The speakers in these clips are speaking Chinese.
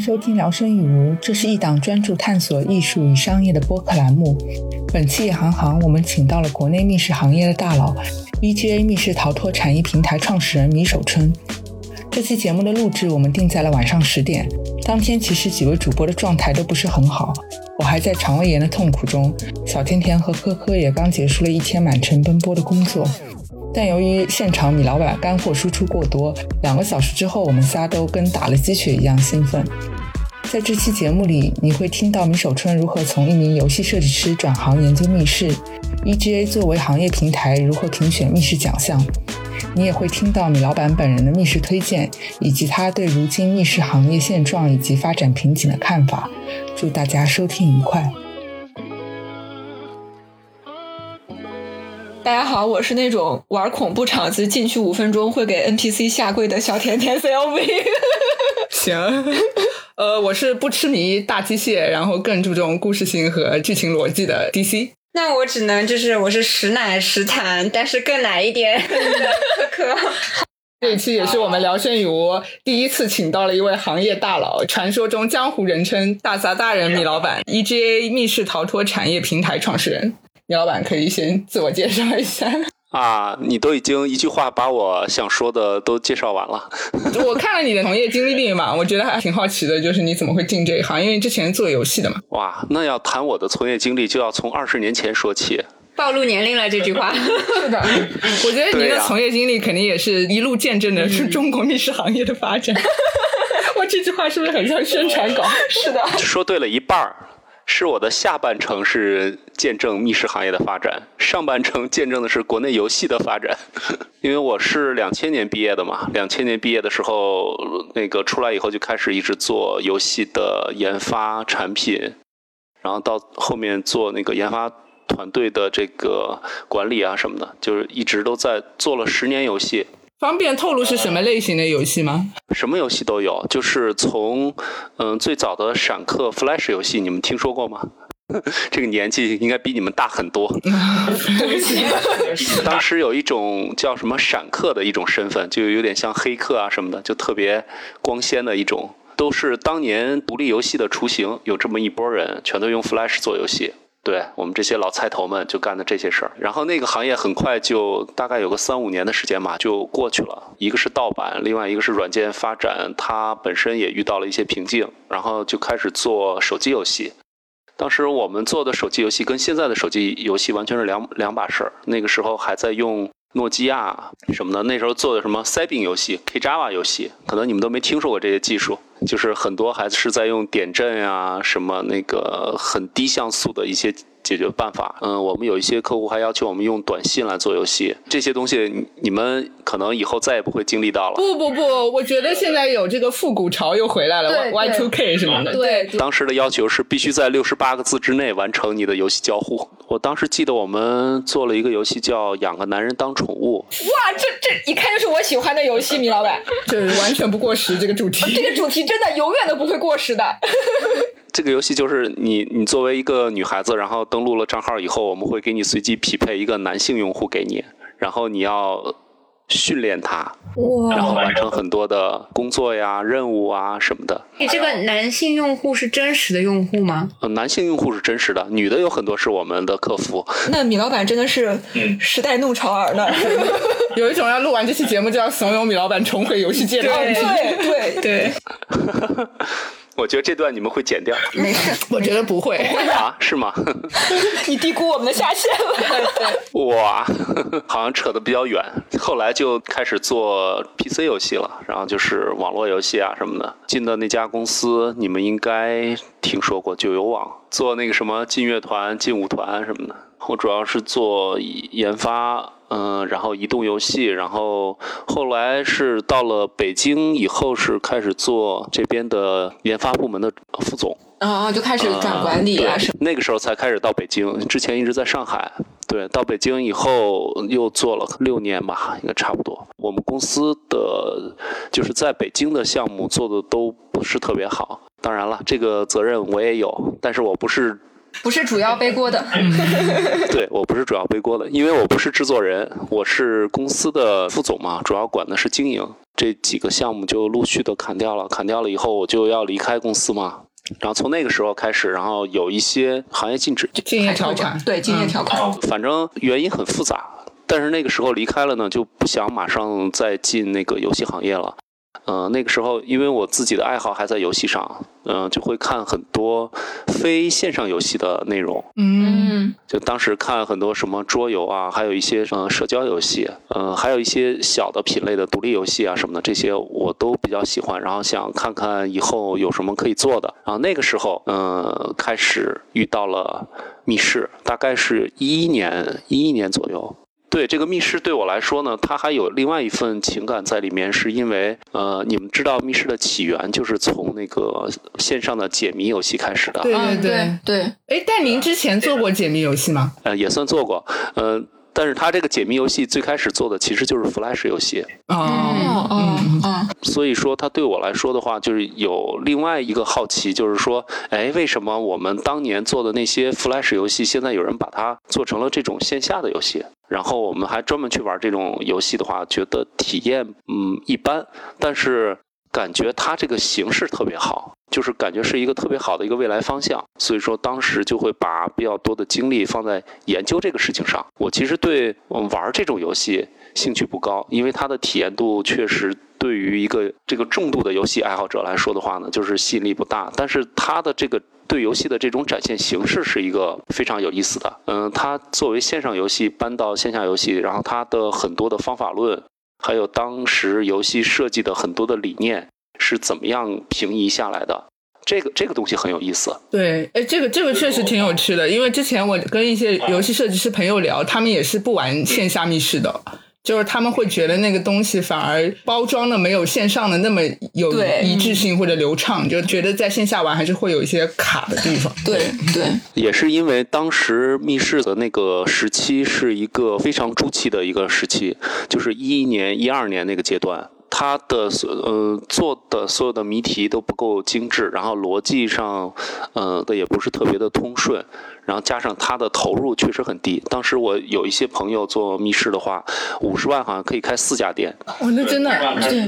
收听《聊胜于无》，这是一档专注探索艺术与商业的播客栏目。本期夜航航，我们请到了国内密室行业的大佬，EGA 密室逃脱产业平台创始人米守春。这期节目的录制我们定在了晚上十点。当天其实几位主播的状态都不是很好，我还在肠胃炎的痛苦中，小甜甜和科科也刚结束了一天满城奔波的工作。但由于现场米老板干货输出过多，两个小时之后，我们仨都跟打了鸡血一样兴奋。在这期节目里，你会听到米守春如何从一名游戏设计师转行研究密室，EGA 作为行业平台如何评选密室奖项。你也会听到米老板本人的密室推荐，以及他对如今密室行业现状以及发展瓶颈的看法。祝大家收听愉快。大家好，我是那种玩恐怖场子进去五分钟会给 NPC 下跪的小甜甜 CLV。行，呃，我是不痴迷大机械，然后更注重故事性和剧情逻辑的 DC。那我只能就是我是实奶实谈，但是更奶一点。可可，这一期也是我们聊胜于无第一次请到了一位行业大佬，传说中江湖人称大杂大人米老板，EGA 密室逃脱产业平台创始人。米老板可以先自我介绍一下啊！你都已经一句话把我想说的都介绍完了。我看了你的从业经历嘛，我觉得还挺好奇的，就是你怎么会进这一行？因为之前做游戏的嘛。哇，那要谈我的从业经历，就要从二十年前说起。暴露年龄了这句话。是的，我觉得您的从业经历肯定也是一路见证的是中国密室行业的发展。我这句话是不是很像宣传稿？是的，说对了一半儿。是我的下半程是见证密室行业的发展，上半程见证的是国内游戏的发展。因为我是两千年毕业的嘛，两千年毕业的时候，那个出来以后就开始一直做游戏的研发产品，然后到后面做那个研发团队的这个管理啊什么的，就是一直都在做了十年游戏。方便透露是什么类型的游戏吗？什么游戏都有，就是从嗯最早的闪客 Flash 游戏，你们听说过吗？这个年纪应该比你们大很多。当时有一种叫什么闪客的一种身份，就有点像黑客啊什么的，就特别光鲜的一种，都是当年独立游戏的雏形。有这么一波人，全都用 Flash 做游戏。对我们这些老菜头们就干的这些事儿，然后那个行业很快就大概有个三五年的时间嘛，就过去了。一个是盗版，另外一个是软件发展，它本身也遇到了一些瓶颈，然后就开始做手机游戏。当时我们做的手机游戏跟现在的手机游戏完全是两两把事儿。那个时候还在用诺基亚什么的，那时候做的什么塞饼游戏、KJava 游戏，可能你们都没听说过这些技术。就是很多还是在用点阵啊，什么那个很低像素的一些解决办法。嗯，我们有一些客户还要求我们用短信来做游戏，这些东西你们可能以后再也不会经历到了。不不不，我觉得现在有这个复古潮又回来了，Y two K 什么的。对，当时的要求是必须在六十八个字之内完成你的游戏交互。我当时记得我们做了一个游戏叫《养个男人当宠物》。哇，这这一看就是我喜欢的游戏，米老板，这完全不过时这个主题。这个主题。真的永远都不会过时的。这个游戏就是你，你作为一个女孩子，然后登录了账号以后，我们会给你随机匹配一个男性用户给你，然后你要训练他，然后完成很多的工作呀、任务啊什么的。你这个男性用户是真实的用户吗？呃，男性用户是真实的，女的有很多是我们的客服。那米老板真的是时代弄潮儿呢。有一种要录完这期节目就要怂恿米老板重回游戏界的对对对对。我觉得这段你们会剪掉。没事，我觉得不会啊？是吗？你低估我们的下限了。哇，好像扯得比较远。后来就开始做 PC 游戏了，然后就是网络游戏啊什么的。进的那家公司，你们应该听说过，九游网，做那个什么劲乐团、劲舞团什么的。我主要是做研发。嗯，然后移动游戏，然后后来是到了北京以后，是开始做这边的研发部门的副总。啊，就开始转管理。那个时候才开始到北京，之前一直在上海。对，到北京以后又做了六年吧，应该差不多。我们公司的就是在北京的项目做的都不是特别好。当然了，这个责任我也有，但是我不是。不是主要背锅的，对我不是主要背锅的，因为我不是制作人，我是公司的副总嘛，主要管的是经营。这几个项目就陆续的砍掉了。砍掉了以后，我就要离开公司嘛。然后从那个时候开始，然后有一些行业禁止，竞业条款，对竞业条款，反正原因很复杂。但是那个时候离开了呢，就不想马上再进那个游戏行业了。呃，那个时候因为我自己的爱好还在游戏上，嗯、就会看很多非线上游戏的内容。嗯，就当时看很多什么桌游啊，还有一些呃社交游戏，呃，还有一些小的品类的独立游戏啊什么的，这些我都比较喜欢。然后想看看以后有什么可以做的。然后那个时候，呃，开始遇到了密室，大概是一一年，一一年左右。对这个密室对我来说呢，它还有另外一份情感在里面，是因为呃，你们知道密室的起源就是从那个线上的解谜游戏开始的，对嗯对对对，哎，但您之前做过解谜游戏吗？呃，也算做过，呃，但是它这个解谜游戏最开始做的其实就是 Flash 游戏，哦哦，哦。所以说它对我来说的话，就是有另外一个好奇，就是说，哎，为什么我们当年做的那些 Flash 游戏，现在有人把它做成了这种线下的游戏？然后我们还专门去玩这种游戏的话，觉得体验嗯一般，但是感觉它这个形式特别好，就是感觉是一个特别好的一个未来方向。所以说当时就会把比较多的精力放在研究这个事情上。我其实对玩这种游戏兴趣不高，因为它的体验度确实对于一个这个重度的游戏爱好者来说的话呢，就是吸引力不大。但是它的这个对游戏的这种展现形式是一个非常有意思的。嗯，它作为线上游戏搬到线下游戏，然后它的很多的方法论，还有当时游戏设计的很多的理念是怎么样平移下来的。这个这个东西很有意思，对，哎，这个这个确实挺有趣的，因为之前我跟一些游戏设计师朋友聊，他们也是不玩线下密室的。就是他们会觉得那个东西反而包装的没有线上的那么有一致性或者流畅，就觉得在线下玩还是会有一些卡的地方。对对，也是因为当时密室的那个时期是一个非常初期的一个时期，就是一一年、一二年那个阶段。它的所呃做的所有的谜题都不够精致，然后逻辑上呃的也不是特别的通顺，然后加上他的投入确实很低。当时我有一些朋友做密室的话，五十万好像可以开四家店，哦，那真的，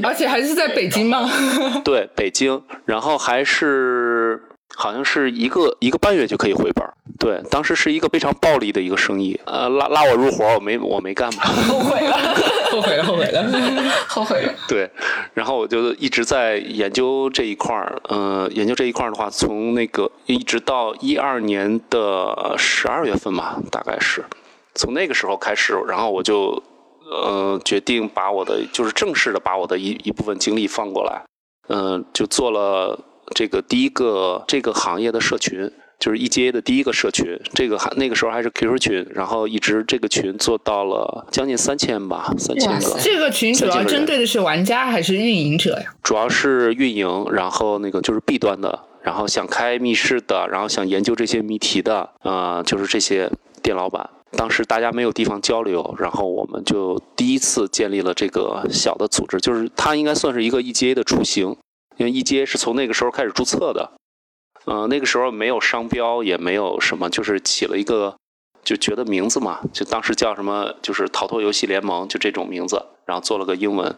而且还是在北京吗？对，北京，然后还是好像是一个一个半月就可以回本儿。对，当时是一个非常暴力的一个生意，呃，拉拉我入伙，我没我没干嘛。后悔了，后悔了，后悔了。后悔了。对，然后我就一直在研究这一块儿，呃，研究这一块儿的话，从那个一直到一二年的十二月份吧，大概是从那个时候开始，然后我就呃决定把我的就是正式的把我的一一部分精力放过来，嗯、就做了这个第一个这个行业的社群。就是 EGA 的第一个社群，这个还那个时候还是 QQ 群，然后一直这个群做到了将近三千吧，三千个。这个群主要针对的是玩家还是运营者呀？主要是运营，然后那个就是 B 端的，然后想开密室的，然后想研究这些谜题的，呃，就是这些店老板。当时大家没有地方交流，然后我们就第一次建立了这个小的组织，就是它应该算是一个 EGA 的雏形，因为 EGA 是从那个时候开始注册的，嗯，那个时候没有商标，也没有什么，就是起了一个就觉得名字嘛，就当时叫什么，就是逃脱游戏联盟，就这种名字，然后做了个英文。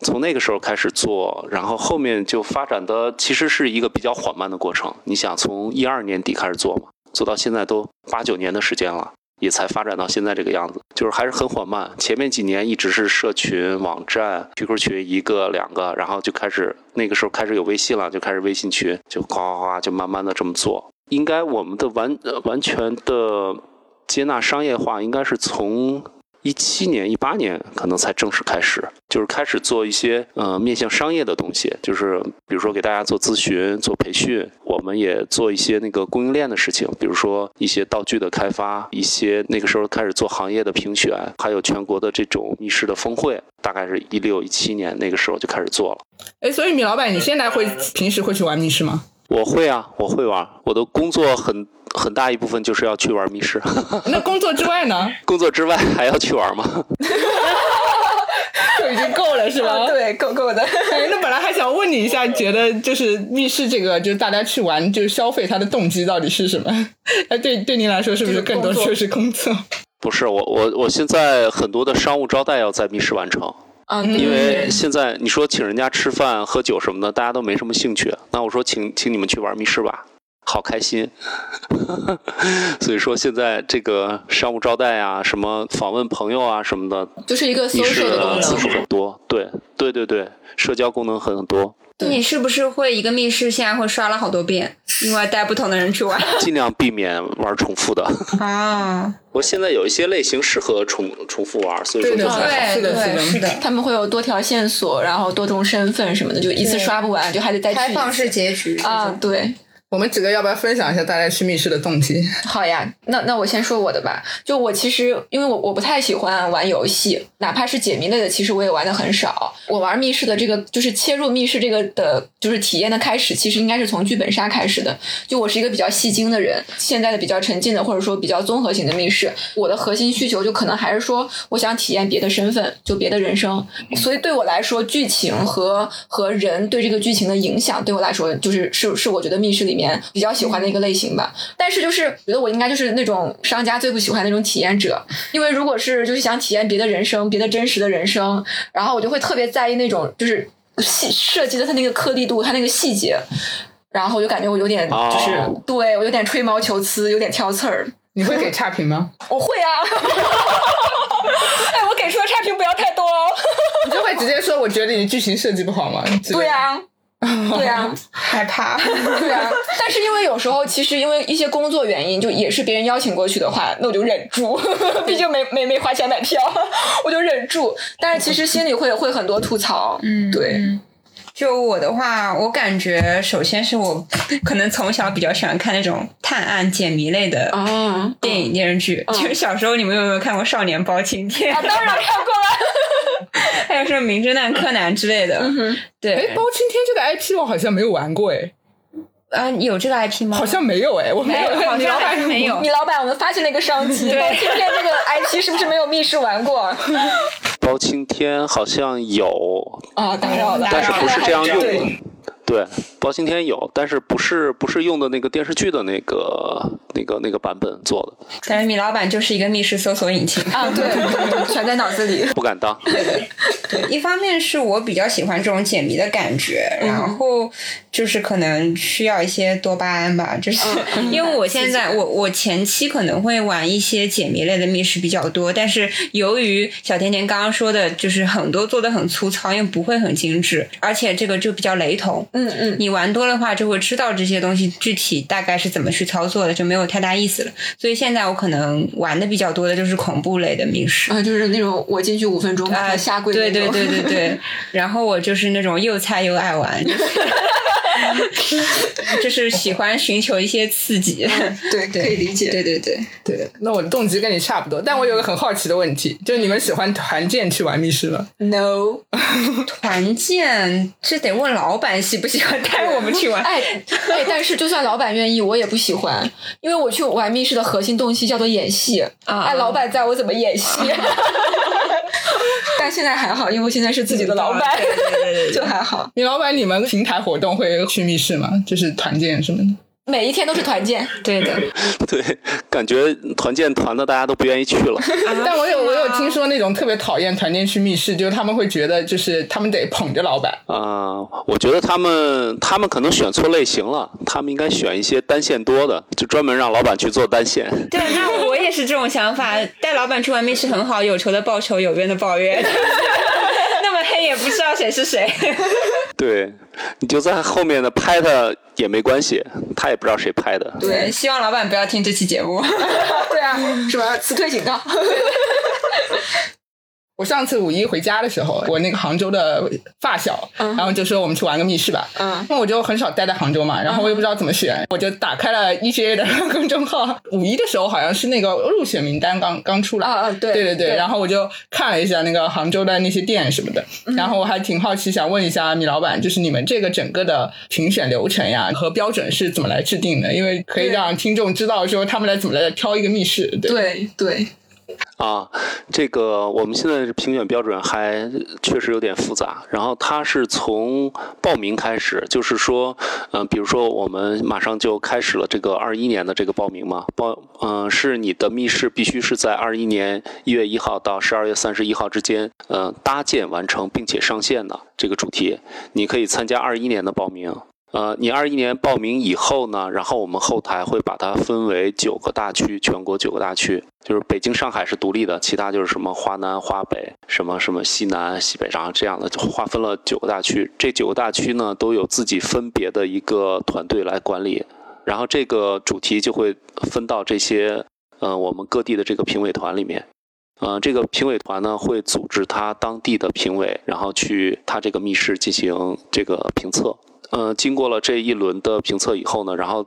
从那个时候开始做，然后后面就发展的其实是一个比较缓慢的过程。你想，从一二年底开始做嘛，做到现在都八九年的时间了，也才发展到现在这个样子，就是还是很缓慢。前面几年一直是社群、网站、QQ 群一个两个，然后就开始那个时候开始有微信了，就开始微信群，就哗哗哗就慢慢的这么做。应该我们的完呃完全的接纳商业化，应该是从一七年、一八年可能才正式开始，就是开始做一些呃面向商业的东西，就是比如说给大家做咨询、做培训，我们也做一些那个供应链的事情，比如说一些道具的开发，一些那个时候开始做行业的评选，还有全国的这种密室的峰会，大概是一六一七年那个时候就开始做了。哎，所以米老板，你现在会平时会去玩密室吗？我会啊，我会玩，我的工作很很大一部分就是要去玩密室，那工作之外呢？工作之外还要去玩吗？就已经够了是吧？对，够够的。哎，那本来还想问你一下，觉得就是密室这个，就是大家去玩，就是消费它的动机到底是什么？哎，对，对您来说是不是更多就是工作？不是我我我现在很多的商务招待要在密室完成，啊，嗯因为现在你说请人家吃饭喝酒什么的，大家都没什么兴趣。那我说请请你们去玩密室吧，好开心。所以说现在这个商务招待啊，什么访问朋友啊什么的，就是一个密室 social 的功能。次数很多。对对对对，社交功能很多，对你是不是会一个密室现在会刷了好多遍，另外带不同的人去玩？尽量避免玩重复的。啊，我现在有一些类型适合重重复玩，所以说就还好。是的是的是的，他们会有多条线索，然后多种身份什么的，就一次刷不完，就还得再去开放式结局啊。对，我们几个要不要分享一下大家去密室的动机？好呀，那那我先说我的吧。就我其实因为我我不太喜欢玩游戏，哪怕是解谜类的，其实我也玩的很少。我玩密室的这个就是切入密室这个的，就是体验的开始，其实应该是从剧本杀开始的。就我是一个比较戏精的人，现在的比较沉浸的或者说比较综合型的密室，我的核心需求就可能还是说我想体验别的身份，就别的人生。所以对我来说，剧情和和人对这个剧情的影响，对我来说就是是是我觉得密室里面比较喜欢的一个类型吧。但是就是觉得我应该就是那种商家最不喜欢那种体验者，因为如果是就是想体验别的人生，别的真实的人生，然后我就会特别在意那种就是细设计的它那个颗粒度，它那个细节。然后我就感觉我有点就是、哦对我有点吹毛求疵，有点挑刺儿。你会给差评吗？我会啊，哎，我给出的差评不要太多哦。你就会直接说我觉得你剧情设计不好吗？对啊，对啊，害怕。对啊。但是因为有时候其实因为一些工作原因，就也是别人邀请过去的话，那我就忍住，毕竟没没没花钱买票，我就忍住。但是其实心里会会很多吐槽，嗯，对嗯就我的话，我感觉首先是我可能从小比较喜欢看那种探案解谜类的啊电影电视剧。就小时候你们有没有看过《少年包青天》啊，当然看过了。还有什么《名侦探柯南》之类的？哎，对，包青天这个 IP 我好像没有玩过哎，啊，有这个 IP 吗？好像没有哎，我没有，好像你老板还是没有。米老板，我们发现了一个商机，对包青天这个 IP 是不是没有密室玩过？包青天好像有，啊，打扰了，但是不是这样用的。对，包青天有，但是不是不是用的那个电视剧的那个那个那个版本做的，但是米老板就是一个密室搜索引擎啊，对全在脑子里。不敢当。对，一方面是我比较喜欢这种解谜的感觉，然后就是可能需要一些多巴胺吧，就是、因为我现在我我前期可能会玩一些解谜类的密室比较多，但是由于小甜甜刚刚说的，就是很多做的很粗糙，因为不会很精致，而且这个就比较雷同。嗯嗯，你玩多的话，就会知道这些东西具体大概是怎么去操作的，就没有太大意思了。所以现在我可能玩的比较多的就是恐怖类的密室。啊，就是那种我进去五分钟啊，他下跪对对对对对，然后我就是那种又菜又爱玩，就 是 就是喜欢寻求一些刺激。对，对可以理解。对对对，对，那我的动机跟你差不多，但我有个很好奇的问题，就是你们喜欢团建去玩密室吗？No，团建这得问老板喜不喜欢带我们去玩。哎哎，但是就算老板愿意，我也不喜欢，因为我去玩密室的核心动机叫做演戏。啊哎，老板在我怎么演戏？但现在还好，因为我现在是自己的老板，对对对对对就还好。你老板，你们平台活动会去密室吗？就是团建什么的？每一天都是团建，对的，对，感觉团建团的大家都不愿意去了。但我有我有听说那种特别讨厌团建去密室，就是他们会觉得就是他们得捧着老板。啊、我觉得他们他们可能选错类型了，他们应该选一些单线多的，就专门让老板去做单线。对，那我也是这种想法。带老板去玩密室很好，有仇的报仇，有冤的报冤。也不知道谁是谁。对，你就在后面的拍他也没关系，他也不知道谁拍的。对，希望老板不要听这期节目。对啊，是吧？辞退警告。我上次五一回家的时候，我那个杭州的发小，然后就说我们去玩个密室吧。嗯那我就很少待在杭州嘛，然后我也不知道怎么选，我就打开了 EGA 的公众号。五一的时候好像是那个入选名单刚刚出来啊啊对对对对然后我就看了一下那个杭州的那些店什么的，然后我还挺好奇，想问一下米老板，就是你们这个整个的评选流程呀和标准是怎么来制定的？因为可以让听众知道说他们来怎么来挑一个密室。对，对对，啊，这个我们现在评选标准还确实有点复杂。然后它是从报名开始，就是说，嗯、比如说我们马上就开始了这个二一年的这个报名嘛，报，嗯、是你的密室必须是在二一年一月一号到十二月三十一号之间，呃，搭建完成并且上线的这个主题，你可以参加二一年的报名。呃，你二一年报名以后呢，然后我们后台会把它分为九个大区，全国九个大区，就是北京、上海是独立的，其他就是什么华南、华北，什么什么西南、西北，然后这样的划分了九个大区。这九个大区呢，都有自己分别的一个团队来管理，然后这个主题就会分到这些呃我们各地的这个评委团里面。呃，这个评委团呢会组织他当地的评委，然后去他这个密室进行这个评测。呃，经过了这一轮的评测以后呢，然后，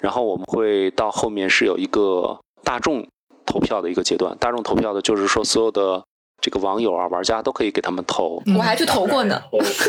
然后我们会到后面是有一个大众投票的一个阶段。大众投票的就是说，所有的这个网友啊、玩家都可以给他们投。我还去投过呢。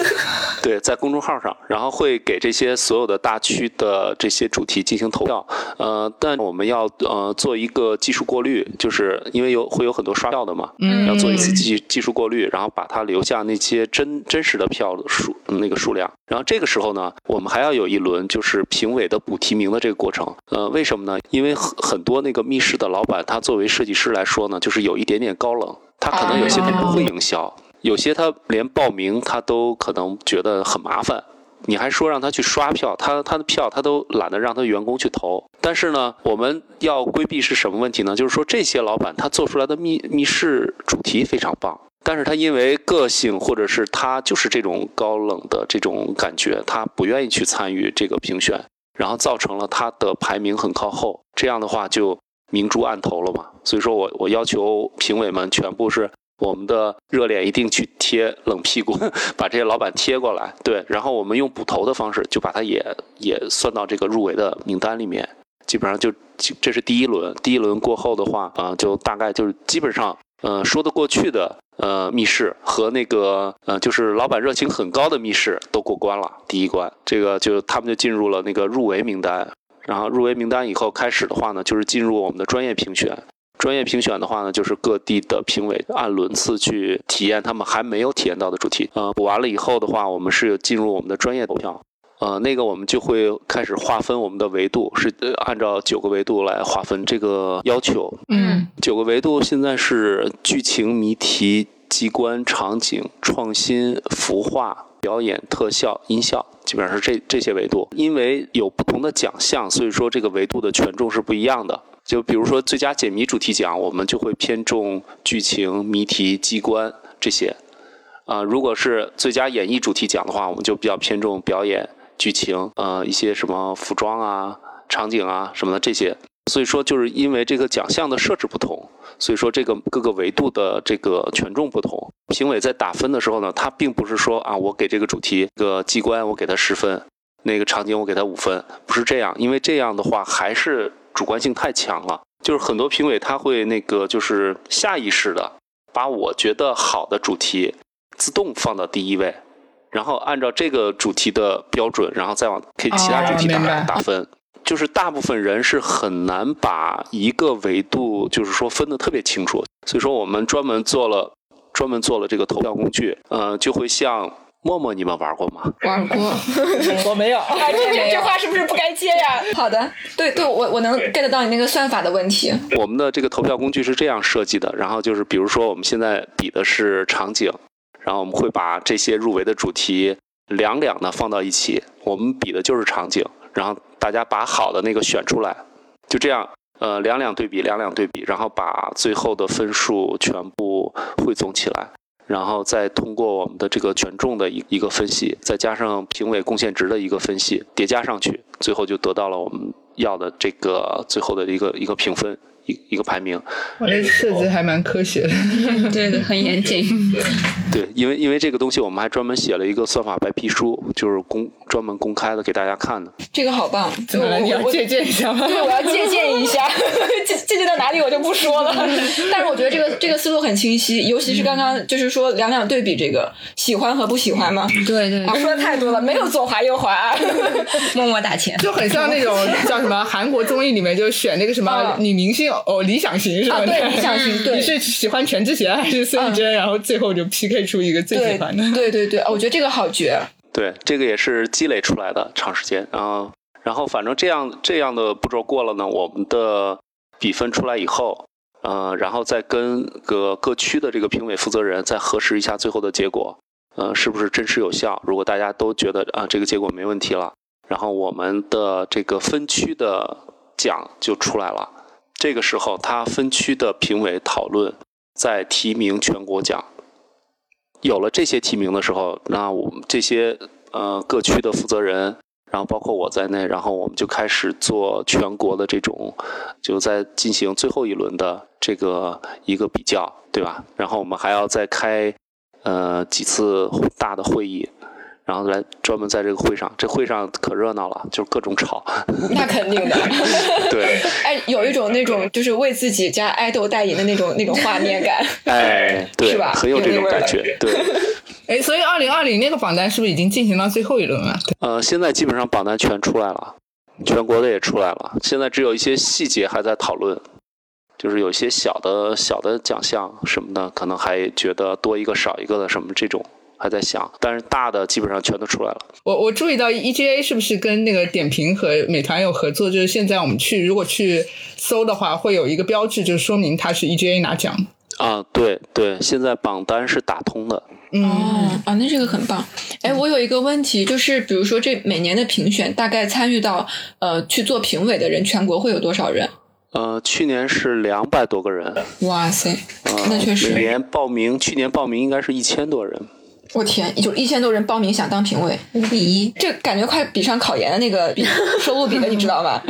对，在公众号上，然后会给这些所有的大区的这些主题进行投票。呃，但我们要呃做一个技术过滤，就是因为有会有很多刷票的嘛，嗯要做一次技技术过滤，然后把它留下那些真真实的票数那个数量。然后这个时候呢，我们还要有一轮就是评委的补提名的这个过程。呃，为什么呢？因为很很多那个密室的老板，他作为设计师来说呢，就是有一点点高冷，他可能有些他不会营销。有些他连报名他都可能觉得很麻烦，你还说让他去刷票，他他的票他都懒得让他员工去投。但是呢，我们要规避是什么问题呢？就是说这些老板他做出来的密密室主题非常棒，但是他因为个性或者是他就是这种高冷的这种感觉，他不愿意去参与这个评选，然后造成了他的排名很靠后。这样的话就明珠暗投了嘛。所以说我我要求评委们全部是。我们的热脸一定去贴冷屁股，把这些老板贴过来，对，然后我们用补投的方式，就把他也也算到这个入围的名单里面。基本上就这是第一轮，第一轮过后的话，啊、就大概就是基本上，呃，说得过去的，呃，密室和那个，呃，就是老板热情很高的密室都过关了，第一关，这个就他们就进入了那个入围名单。然后入围名单以后开始的话呢，就是进入我们的专业评选。专业评选的话呢，就是各地的评委按轮次去体验他们还没有体验到的主题。呃，补完了以后的话，我们是进入我们的专业投票。呃，那个我们就会开始划分我们的维度，是呃按照九个维度来划分这个要求。嗯九个维度现在是剧情、谜题、机关、场景、创新、服化、表演、特效、音效，基本上是这这些维度。因为有不同的奖项，所以说这个维度的权重是不一样的。就比如说最佳解谜主题奖，我们就会偏重剧情、谜题、机关这些。啊、如果是最佳演绎主题奖的话，我们就比较偏重表演、剧情，呃，一些什么服装啊、场景啊什么的这些。所以说，就是因为这个奖项的设置不同，所以说这个各个维度的这个权重不同。评委在打分的时候呢，他并不是说啊，我给这个主题这个机关我给他十分，那个场景我给他五分，不是这样，因为这样的话还是主观性太强了。就是很多评委他会那个就是下意识的把我觉得好的主题自动放到第一位，然后按照这个主题的标准，然后再往给其他主题打、打分。就是大部分人是很难把一个维度，就是说分得特别清楚，所以说我们专门做了专门做了这个投票工具，呃，就会像陌陌，你们玩过吗？玩过，我没有。哎，这这这话是不是不该接呀？好的，对对，我我能 get 到你那个算法的问题。我们的这个投票工具是这样设计的，然后就是比如说我们现在比的是场景，然后我们会把这些入围的主题两两的放到一起，我们比的就是场景，然后大家把好的那个选出来，就这样，呃，两两对比，两两对比，然后把最后的分数全部汇总起来。然后再通过我们的这个权重的一一个分析，再加上评委贡献值的一个分析，叠加上去，最后就得到了我们要的这个最后的一个一个评分，一一个排名。我这设计还蛮科学的。对的，很严谨。对，因为因为这个东西，我们还专门写了一个算法白皮书，就是公专门公开的给大家看的。这个好棒，怎么了？你要借鉴一下吗？对，我要借鉴一下，借借鉴到哪里我就不说了。但是我觉得这个这个思路很清晰，尤其是刚刚就是说两两对比这个喜欢和不喜欢嘛。对对，说的太多了，没有左滑右滑，默默打钱，就很像那种叫什么韩国综艺里面就选那个什么女明星哦，理想型是吧？对，理想型。对，你是喜欢全智贤还是孙艺珍？然后最后就 PK 出一个最喜欢的。对对对，我觉得这个好绝。对，这个也是积累出来的，长时间。然后，然后反正这样这样的步骤过了呢，我们的比分出来以后，呃，然后再跟个各区的这个评委负责人再核实一下最后的结果，呃，是不是真实有效？如果大家都觉得啊这个结果没问题了，然后我们的这个分区的奖就出来了。这个时候，他分区的评委讨论，再提名全国奖。有了这些提名的时候，那我们这些呃各区的负责人，然后包括我在内，然后我们就开始做全国的这种，就在进行最后一轮的这个一个比较，对吧？然后我们还要再开呃几次大的会议。然后来专门在这个会上，这会上可热闹了，就是各种吵。那肯定的。对。哎，有一种那种就是为自己家爱豆代言的那种那种画面感。哎，对，是吧？很有这种感觉。对。哎，所以二零二零那个榜单是不是已经进行到最后一轮了？呃，现在基本上榜单全出来了，全国的也出来了，现在只有一些细节还在讨论，就是有些小的小的奖项什么的，可能还觉得多一个少一个的什么这种。还在想，但是大的基本上全都出来了。我我注意到 EGA 是不是跟那个点评和美团有合作？就是现在我们去如果去搜的话，会有一个标志，就是说明它是 EGA 拿奖。啊，对对，现在榜单是打通的。哦啊，那这个很棒。哎，我有一个问题，就是比如说这每年的评选，大概参与到呃去做评委的人，全国会有多少人？呃，去年是两百多个人。哇塞，那确实。每年报名，去年报名应该是一千多人。我天，就一千多人报名想当评委，五比一，这感觉快比上考研的那个收入比了，你知道吧？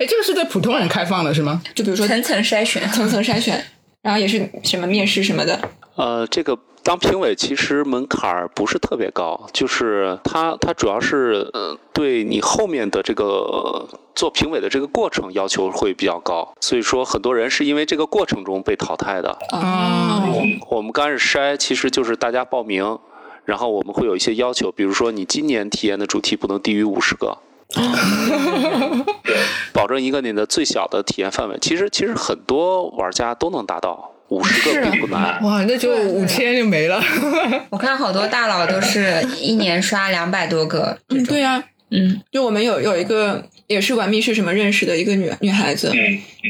哎，这个是对普通人开放的是吗？就比如说层层筛选，层层筛选，然后也是什么面试什么的。呃，这个当评委其实门槛儿不是特别高，就是他他主要是呃对你后面的这个做评委的这个过程要求会比较高，所以说很多人是因为这个过程中被淘汰的。啊，我们刚开始筛其实就是大家报名。然后我们会有一些要求，比如说你今年体验的主题不能低于五十个，保证一个你的最小的体验范围。其实其实很多玩家都能达到五十个，并不难。哇，那就五千就没了。我看好多大佬都是一年刷两百多个。嗯，对呀，嗯，就我们有有一个。也是玩密室什么认识的一个女女孩子，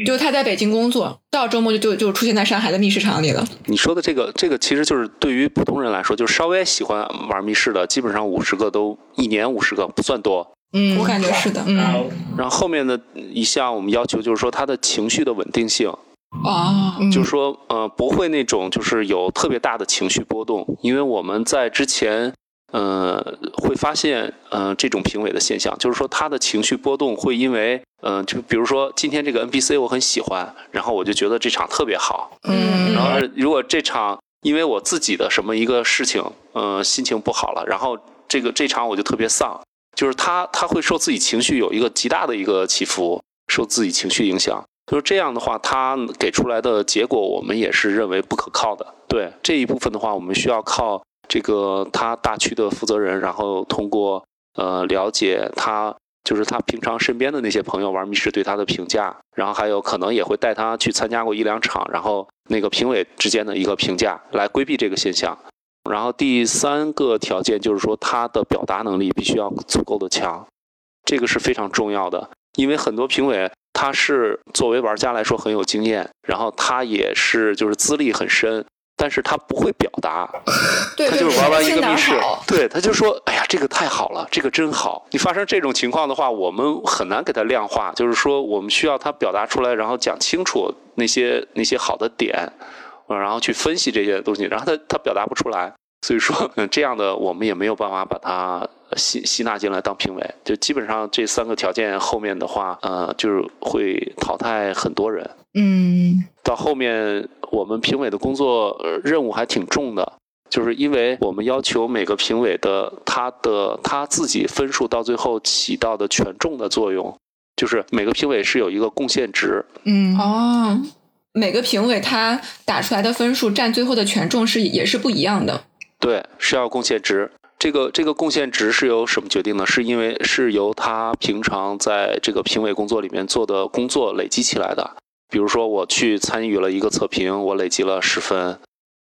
就她在北京工作，到周末就就就出现在上海的密室场里了。你说的这个这个其实就是对于普通人来说，就是稍微喜欢玩密室的，基本上五十个都一年五十个不算多。嗯，我感觉是的。嗯，然后后面的一项我们要求就是说他的情绪的稳定性。啊，就是说呃不会那种就是有特别大的情绪波动，因为我们在之前。呃，会发现呃这种评委的现象，就是说他的情绪波动会因为嗯，就比如说今天这个 NPC 我很喜欢，然后我就觉得这场特别好，嗯，然后如果这场因为我自己的什么一个事情，呃，心情不好了，然后这个这场我就特别丧，就是他他会受自己情绪有一个极大的一个起伏，受自己情绪影响，就是这样的话，他给出来的结果我们也是认为不可靠的，对这一部分的话，我们需要靠。这个他大区的负责人，然后通过呃了解他，就是他平常身边的那些朋友玩密室对他的评价，然后还有可能也会带他去参加过一两场，然后那个评委之间的一个评价来规避这个现象。然后第三个条件就是说他的表达能力必须要足够的强，这个是非常重要的，因为很多评委他是作为玩家来说很有经验，然后他也是就是资历很深。但是他不会表达，他就是玩完一个密室，对，他就说：“哎呀，这个太好了，这个真好。”你发生这种情况的话，我们很难给他量化，就是说，我们需要他表达出来，然后讲清楚那些那些好的点，然后去分析这些东西，然后他他表达不出来，所以说，嗯，这样的我们也没有办法把他吸吸纳进来当评委，就基本上这三个条件后面的话，呃，就是会淘汰很多人。嗯，到后面我们评委的工作任务还挺重的，就是因为我们要求每个评委的他的他自己分数到最后起到的权重的作用，就是每个评委是有一个贡献值。嗯，哦，每个评委他打出来的分数占最后的权重是也是不一样的。对，是要贡献值。这个这个贡献值是由什么决定呢？是因为是由他平常在这个评委工作里面做的工作累积起来的。比如说，我去参与了一个测评，我累积了十分。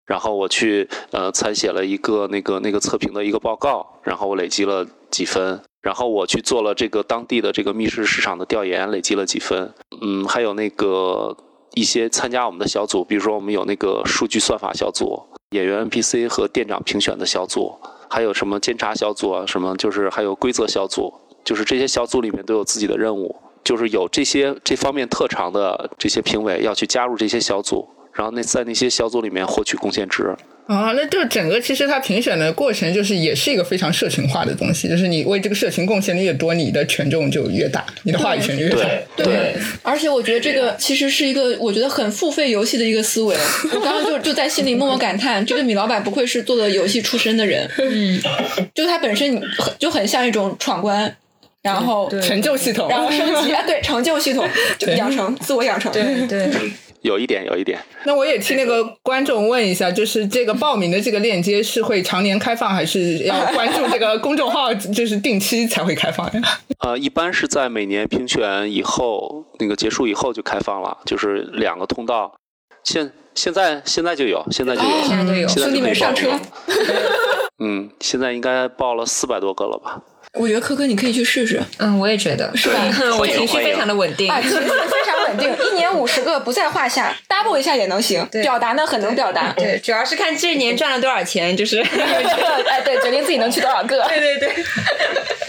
然后我去呃参写了一个那个那个测评的一个报告，然后我累积了几分。然后我去做了这个当地的这个密室市场的调研，累积了几分。嗯，还有那个一些参加我们的小组，比如说我们有那个数据算法小组、演员 NPC 和店长评选的小组，还有什么监察小组啊，什么就是还有规则小组，就是这些小组里面都有自己的任务，就是有这些这方面特长的这些评委要去加入这些小组。然后那在那些小组里面获取贡献值啊，那就整个其实它评选的过程就是也是一个非常社群化的东西，就是你为这个社群贡献的越多，你的权重就越大，你的话语权就越大。对，而且我觉得这个其实是一个我觉得很付费游戏的一个思维。我刚刚就就在心里默默感叹，这个米老板不愧是做的游戏出身的人。嗯，就他本身很就很像一种闯关，然后成就系统，然后升级啊，对，成就系统就养成 自我养成。对对。有一点，有一点。那我也替那个观众问一下，就是这个报名的这个链接是会常年开放，还是要关注这个公众号，就是定期才会开放呀？呃，一般是在每年评选以后，那个结束以后就开放了，就是两个通道。现现在现在就有，现在就有，现在就有，兄弟们上车。嗯，现在应该报了四百多个了吧？我觉得科科你可以去试试。嗯，我也觉得，是吧？我情绪非常的稳定，啊情绪非常稳定，一年五十个不在话下，double 一下也能行。表达呢很能表达，对，主要是看这一年赚了多少钱，就是 哎，对，决定自己能去多少个。对对对。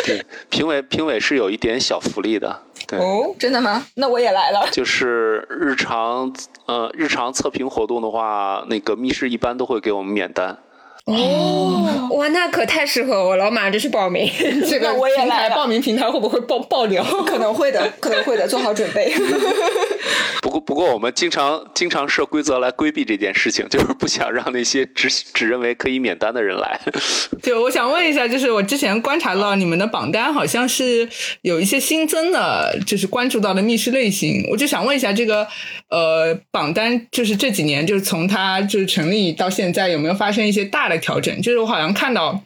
对，评委评委是有一点小福利的。对哦，真的吗？那我也来了。就是日常呃日常测评活动的话，那个密室一般都会给我们免单。哦，哇，那可太适合我了，我马上就去报名。这个我也来报名平台会不会爆爆流？可能会的，可能会的，做好准备。不过，不过我们经常经常设规则来规避这件事情，就是不想让那些只只认为可以免单的人来。就我想问一下，就是我之前观察到你们的榜单好像是有一些新增的，就是关注到的密室类型，我就想问一下，这个呃榜单就是这几年就是从它就是成立到现在有没有发生一些大的？调整就是我好像看到，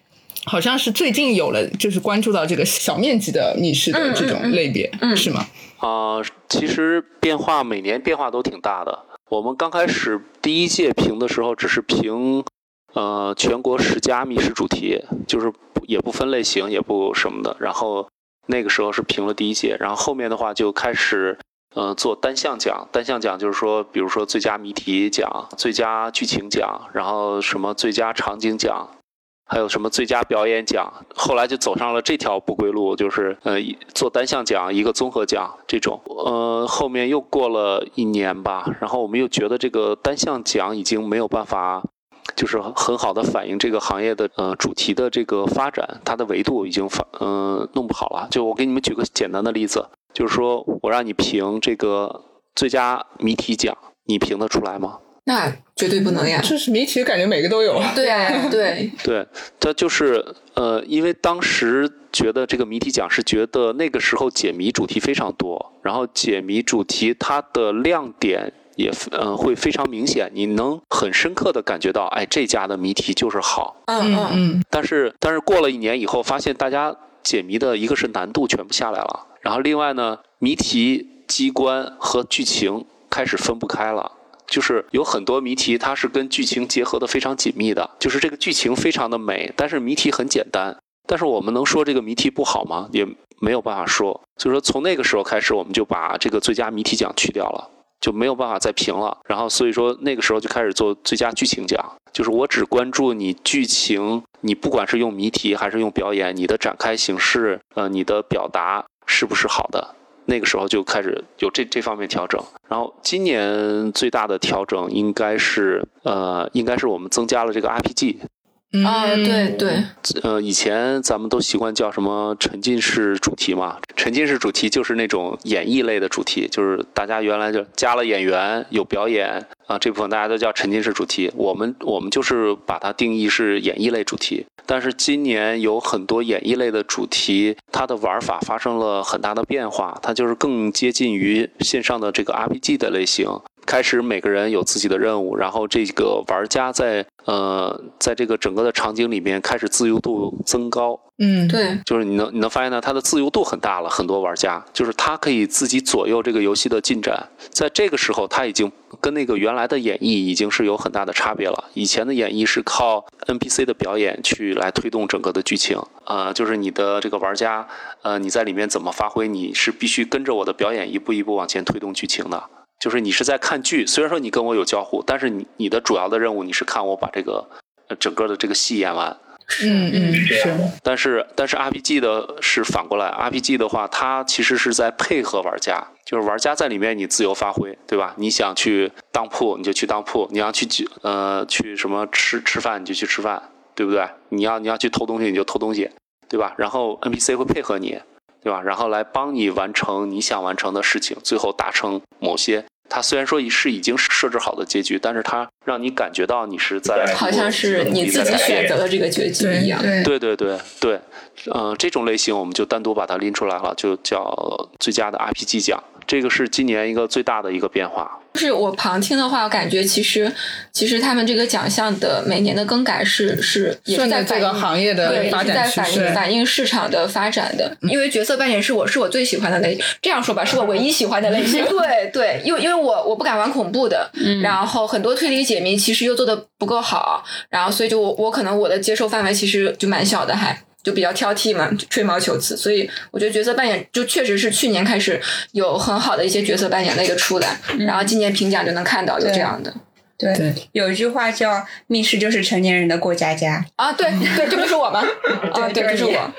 好像是最近有了，就是关注到这个小面积的密室的这种类别，是吗？啊，其实变化每年变化都挺大的。我们刚开始第一届评的时候，只是评呃全国十佳密室主题，就是也不分类型，也不什么的。然后那个时候是评了第一届，然后后面的话就开始。呃，做单项奖，单项奖就是说，比如说最佳谜题奖、最佳剧情奖，然后什么最佳场景奖，还有什么最佳表演奖。后来就走上了这条不归路，就是呃，做单项奖一个综合奖这种。呃，后面又过了一年吧，然后我们又觉得这个单项奖已经没有办法，就是很好的反映这个行业的呃主题的这个发展，它的维度已经发嗯弄不好了。就我给你们举个简单的例子。就是说我让你评这个最佳谜题奖，你评得出来吗？那绝对不能呀！就是谜题，感觉每个都有。对对对，它就是呃，因为当时觉得这个谜题奖是觉得那个时候解谜主题非常多，然后解谜主题它的亮点也嗯会非常明显，你能很深刻的感觉到，哎，这家的谜题就是好。嗯嗯嗯。但是但是过了一年以后，发现大家解谜的一个是难度全部下来了。然后另外呢，谜题、机关和剧情开始分不开了。就是有很多谜题，它是跟剧情结合的非常紧密的。就是这个剧情非常的美，但是谜题很简单。但是我们能说这个谜题不好吗？也没有办法说。所以说从那个时候开始，我们就把这个最佳谜题奖去掉了，就没有办法再评了。然后所以说那个时候就开始做最佳剧情奖，就是我只关注你剧情，你不管是用谜题还是用表演，你的展开形式，呃，你的表达。是不是好的？那个时候就开始有这这方面调整。然后今年最大的调整应该是，呃，应该是我们增加了这个 RPG。啊，对对，呃，以前咱们都习惯叫什么沉浸式主题嘛？沉浸式主题就是那种演绎类的主题，就是大家原来就加了演员有表演啊，这部分大家都叫沉浸式主题。我们我们就是把它定义是演绎类主题。但是今年有很多演绎类的主题，它的玩法发生了很大的变化，它就是更接近于线上的这个 RPG 的类型。开始每个人有自己的任务，然后这个玩家在呃在这个整个的场景里面开始自由度增高。嗯，对，就是你能你能发现呢，它的自由度很大了，很多玩家就是他可以自己左右这个游戏的进展，在这个时候他已经跟那个原来的演绎已经是有很大的差别了。以前的演绎是靠 NPC 的表演去来推动整个的剧情，呃，就是你的这个玩家，呃，你在里面怎么发挥，你是必须跟着我的表演一步一步往前推动剧情的。就是你是在看剧，虽然说你跟我有交互，但是你你的主要的任务你是看我把这个呃整个的这个戏演完。嗯嗯是，但是但是 RPG 的是反过来，RPG 的话，它其实是在配合玩家，就是玩家在里面你自由发挥，对吧？你想去当铺你就去当铺，你要去呃去什么吃吃饭你就去吃饭，对不对？你要你要去偷东西你就偷东西，对吧？然后 NPC 会配合你，对吧？然后来帮你完成你想完成的事情，最后达成某些。它虽然说是已经设置好的结局，但是它让你感觉到你是在好像是你自己选择的这个结局一样。对对对对对，嗯，这种类型我们就单独把它拎出来了，就叫最佳的 RPG 奖。这个是今年一个最大的一个变化。就是我旁听的话，我感觉其实其实他们这个奖项的每年的更改是是也是在这个行业的对，发展是在反映反映市场的发展的。因为角色扮演是我是我最喜欢的类，这样说吧，是我唯一喜欢的类型。对对，因为因为我我不敢玩恐怖的，然后很多推理解谜其实又做的不够好，然后所以就我我可能我的接受范围其实就蛮小的还。就比较挑剔嘛，吹毛求疵，所以我觉得角色扮演就确实是去年开始有很好的一些角色扮演的一个出来，然后今年评奖就能看到有这样的。对，有一句话叫“密室就是成年人的过家家”啊，对 对，这不是我吗？啊，对，这是我啊，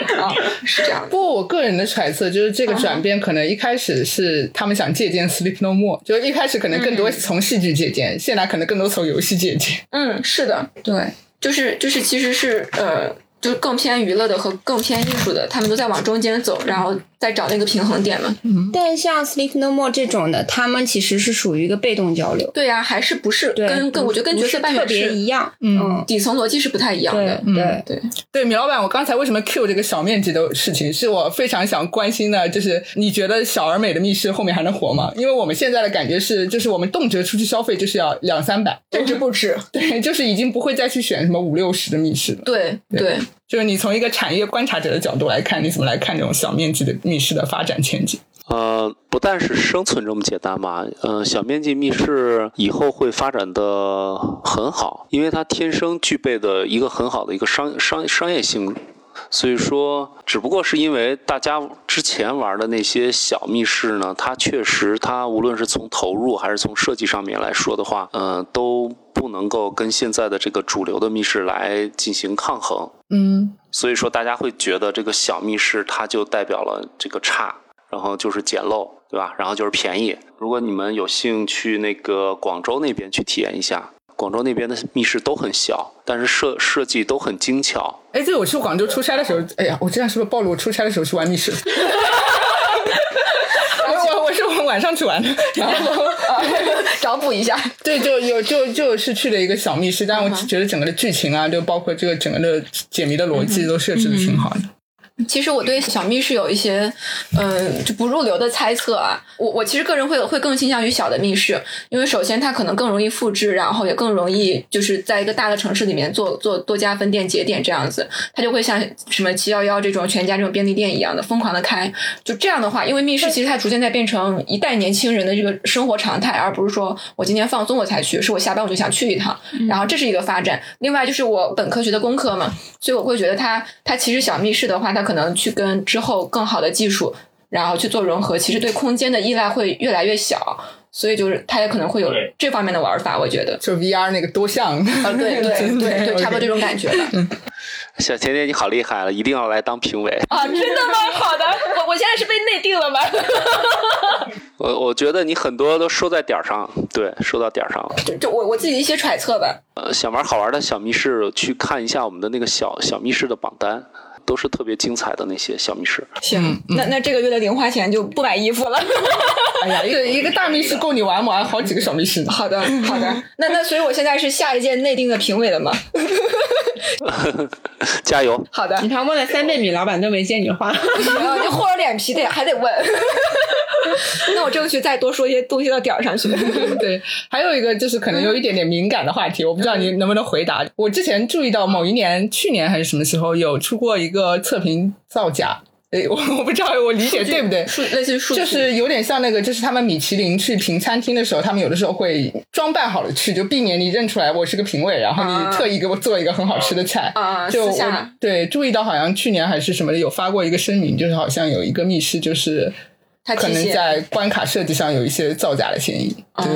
是这样。不过我个人的揣测就是，这个转变可能一开始是他们想借鉴《Sleep No More》，就是一开始可能更多从戏剧借鉴，现在可能更多从游戏借鉴。嗯，是的，对，就是就是，其实是呃。就是更偏娱乐的和更偏艺术的，他们都在往中间走，然后再找那个平衡点嘛。嗯但像 Sleep No More 这种的，他们其实是属于一个被动交流。对呀，还是不是跟跟我觉得跟角色扮演特别一样，嗯，底层逻辑是不太一样的。对对对，米老板，我刚才为什么 Q 这个小面积的事情，是我非常想关心的，就是你觉得小而美的密室后面还能活吗？因为我们现在的感觉是，就是我们动辄出去消费就是要两三百，甚至不止。对，就是已经不会再去选什么五六十的密室了。对对。就是你从一个产业观察者的角度来看，你怎么来看这种小面积的密室的发展前景？呃，不但是生存这么简单嘛，嗯，小面积密室以后会发展的很好，因为它天生具备的一个很好的一个商商商业性。所以说，只不过是因为大家之前玩的那些小密室呢，它确实，它无论是从投入还是从设计上面来说的话，嗯，都不能够跟现在的这个主流的密室来进行抗衡。嗯，所以说大家会觉得这个小密室它就代表了这个差，然后就是简陋，对吧？然后就是便宜。如果你们有幸去，那个广州那边去体验一下。广州那边的密室都很小，但是设设计都很精巧。哎，对，我去广州出差的时候，哎呀，我这样是不是暴露我出差的时候去玩密室？晚上去玩的，然后找补一下。对，就有就就是去了一个小密室，但我觉得整个的剧情啊，就包括这个整个的解谜的逻辑都设置的挺好的。其实我对小密室有一些，嗯，就不入流的猜测啊。我我其实个人会会更倾向于小的密室，因为首先它可能更容易复制，然后也更容易就是在一个大的城市里面做做多家分店节点这样子，它就会像什么七幺幺这种全家这种便利店一样的疯狂的开。就这样的话，因为密室其实它逐渐在变成一代年轻人的这个生活常态，而不是说我今天放松我才去，是我下班我就想去一趟。然后这是一个发展。另外就是我本科学的工科嘛，所以我会觉得它它其实小密室的话，它可能去跟之后更好的技术，然后去做融合，其实对空间的依赖会越来越小，所以就是它也可能会有这方面的玩法。我觉得就 VR 那个多项啊，对对对对，差不多这种感觉吧。小甜甜你好厉害了，一定要来当评委啊！真的吗？好的，我我现在是被内定了吗？我我觉得你很多都说在点儿上，对，说到点儿上了。就就我我自己一些揣测吧。呃，想玩好玩的小密室，去看一下我们的那个小小密室的榜单，都是特别精彩的那些小密室。行，那那这个月的零花钱就不买衣服了。哎呀，一个 一个大密室够你玩玩好几个小密室呢。好的，好的。那那所以我现在是下一届内定的评委了吗？加油！好的。你看问了三遍，米老板都没接你话，你厚着脸皮得还得问。那我争取再多说一些东西到点儿上去。对，还有一个就是可能有一点点敏感的话题，我不知道你能不能回答。我之前注意到某一年，去年还是什么时候有出过一个测评造假。哎，我我不知道我理解对不对？数类似于数，就是有点像那个，就是他们米其林去评餐厅的时候，他们有的时候会装扮好了去，就避免你认出来我是个评委，然后你特意给我做一个很好吃的菜。啊，就对，注意到好像去年还是什么的有发过一个声明，就是好像有一个密室，就是可能在关卡设计上有一些造假的嫌疑。对。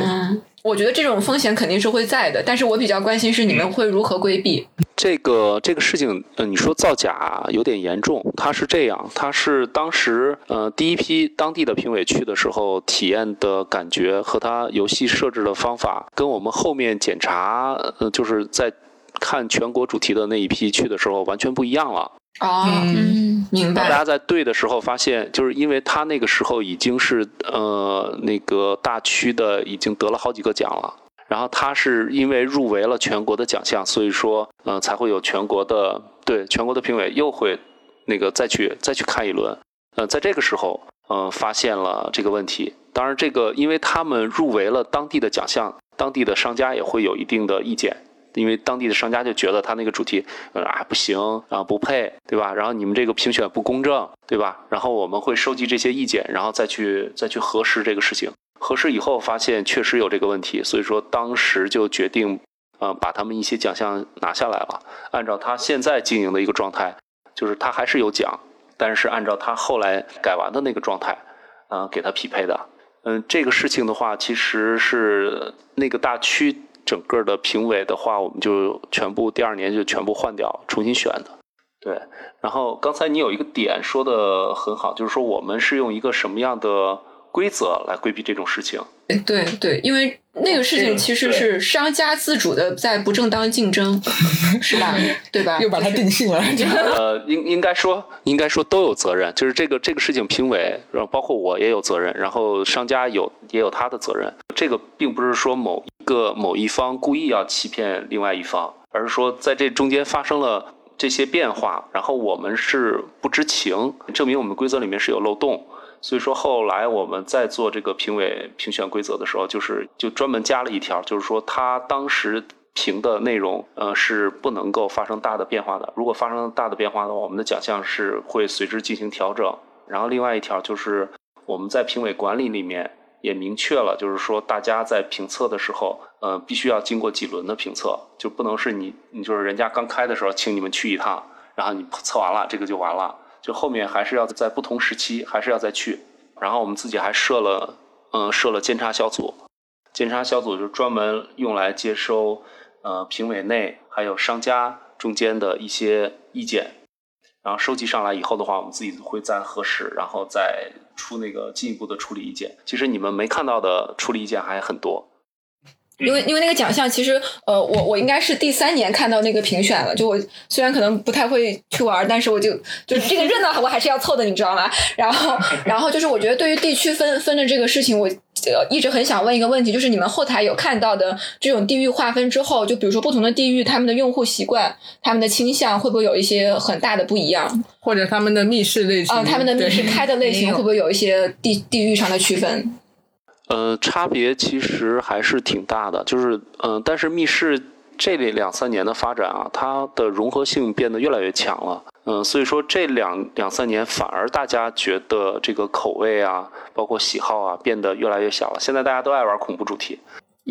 我觉得这种风险肯定是会在的，但是我比较关心是你们会如何规避这个这个事情。呃，你说造假有点严重，它是这样，它是当时呃第一批当地的评委去的时候体验的感觉和他游戏设置的方法，跟我们后面检查呃就是在看全国主题的那一批去的时候完全不一样了。哦，嗯，明白。大家在对的时候发现，就是因为他那个时候已经是呃那个大区的已经得了好几个奖了，然后他是因为入围了全国的奖项，所以说呃才会有全国的对全国的评委又会那个再去再去看一轮，呃在这个时候呃发现了这个问题。当然这个因为他们入围了当地的奖项，当地的商家也会有一定的意见。因为当地的商家就觉得他那个主题啊不行，然后不配，对吧？然后你们这个评选不公正，对吧？然后我们会收集这些意见，然后再去再去核实这个事情。核实以后发现确实有这个问题，所以说当时就决定，呃，把他们一些奖项拿下来了。按照他现在经营的一个状态，就是他还是有奖，但是按照他后来改完的那个状态，啊，给他匹配的。嗯，这个事情的话，其实是那个大区。整个的评委的话，我们就全部第二年就全部换掉，重新选的。对，然后刚才你有一个点说的很好，就是说我们是用一个什么样的规则来规避这种事情？对对，因为那个事情其实是商家自主的在不正当竞争，是吧？对吧？又把它定性了。呃，应应该说，应该说都有责任，就是这个这个事情，评委，然后包括我也有责任，然后商家有也有他的责任。这个并不是说某一个某一方故意要欺骗另外一方，而是说在这中间发生了这些变化，然后我们是不知情，证明我们规则里面是有漏洞。所以说，后来我们在做这个评委评选规则的时候，就是就专门加了一条，就是说他当时评的内容，呃，是不能够发生大的变化的。如果发生大的变化的话，我们的奖项是会随之进行调整。然后另外一条就是我们在评委管理里面也明确了，就是说大家在评测的时候，呃，必须要经过几轮的评测，就不能是你你就是人家刚开的时候请你们去一趟，然后你测完了这个就完了。就后面还是要在不同时期还是要再去，然后我们自己还设了，嗯，设了监察小组，监察小组就专门用来接收，呃，评委内还有商家中间的一些意见，然后收集上来以后的话，我们自己会再核实，然后再出那个进一步的处理意见。其实你们没看到的处理意见还很多。因为因为那个奖项，其实呃，我我应该是第三年看到那个评选了。就我虽然可能不太会去玩，但是我就就这个热闹我还是要凑的，你知道吗？然后 然后就是我觉得对于地区分分的这个事情，我一直很想问一个问题，就是你们后台有看到的这种地域划分之后，就比如说不同的地域，他们的用户习惯、他们的倾向会不会有一些很大的不一样？或者他们的密室类型啊，他们的密室开的类型会不会有一些地地域上的区分？呃，差别其实还是挺大的，就是嗯，但是密室这两三年的发展啊，它的融合性变得越来越强了，嗯，所以说这两两三年反而大家觉得这个口味啊，包括喜好啊，变得越来越小了。现在大家都爱玩恐怖主题，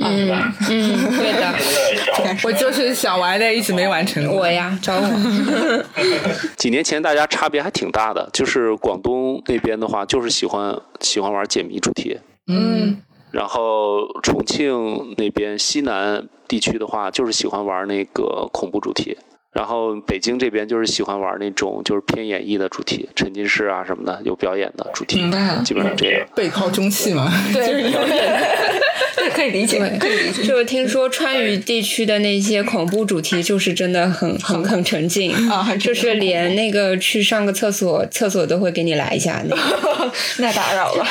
嗯嗯，对的，我就是想玩的，一直没完成。我呀，找我。几年前大家差别还挺大的，就是广东那边的话，就是喜欢喜欢玩解谜主题。嗯，然后重庆那边西南地区的话，就是喜欢玩那个恐怖主题。然后北京这边就是喜欢玩那种就是偏演绎的主题，沉浸式啊什么的，有表演的主题，明白了基本上这样。背靠中戏嘛，对就是有点 对，可以理解，可以理解。就是听说川渝地区的那些恐怖主题，就是真的很很很沉浸 啊就是连那个去上个厕所，厕所都会给你来一下那个。那打扰了，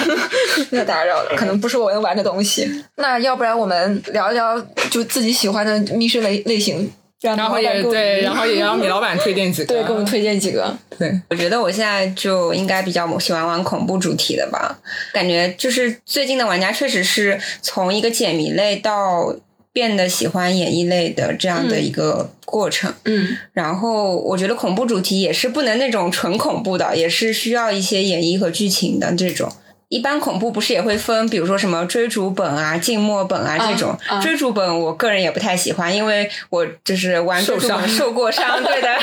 那打扰了，可能不是我能玩的东西。那要不然我们聊一聊就自己喜欢的密室类类型，让然后也对，然后也让米老板推荐几个，对给我们推荐几个。对，我觉得我现在就应该比较喜欢玩恐怖主题的吧，感觉就是最近的玩家确实是从一个解谜类到变得喜欢演绎类的这样的一个过程。嗯然后我觉得恐怖主题也是不能那种纯恐怖的，也是需要一些演绎和剧情的这种。一般恐怖不是也会分，比如说什么追逐本啊、静默本啊这种。追逐本我个人也不太喜欢，因为我就是玩追逐受伤本受过伤，对的。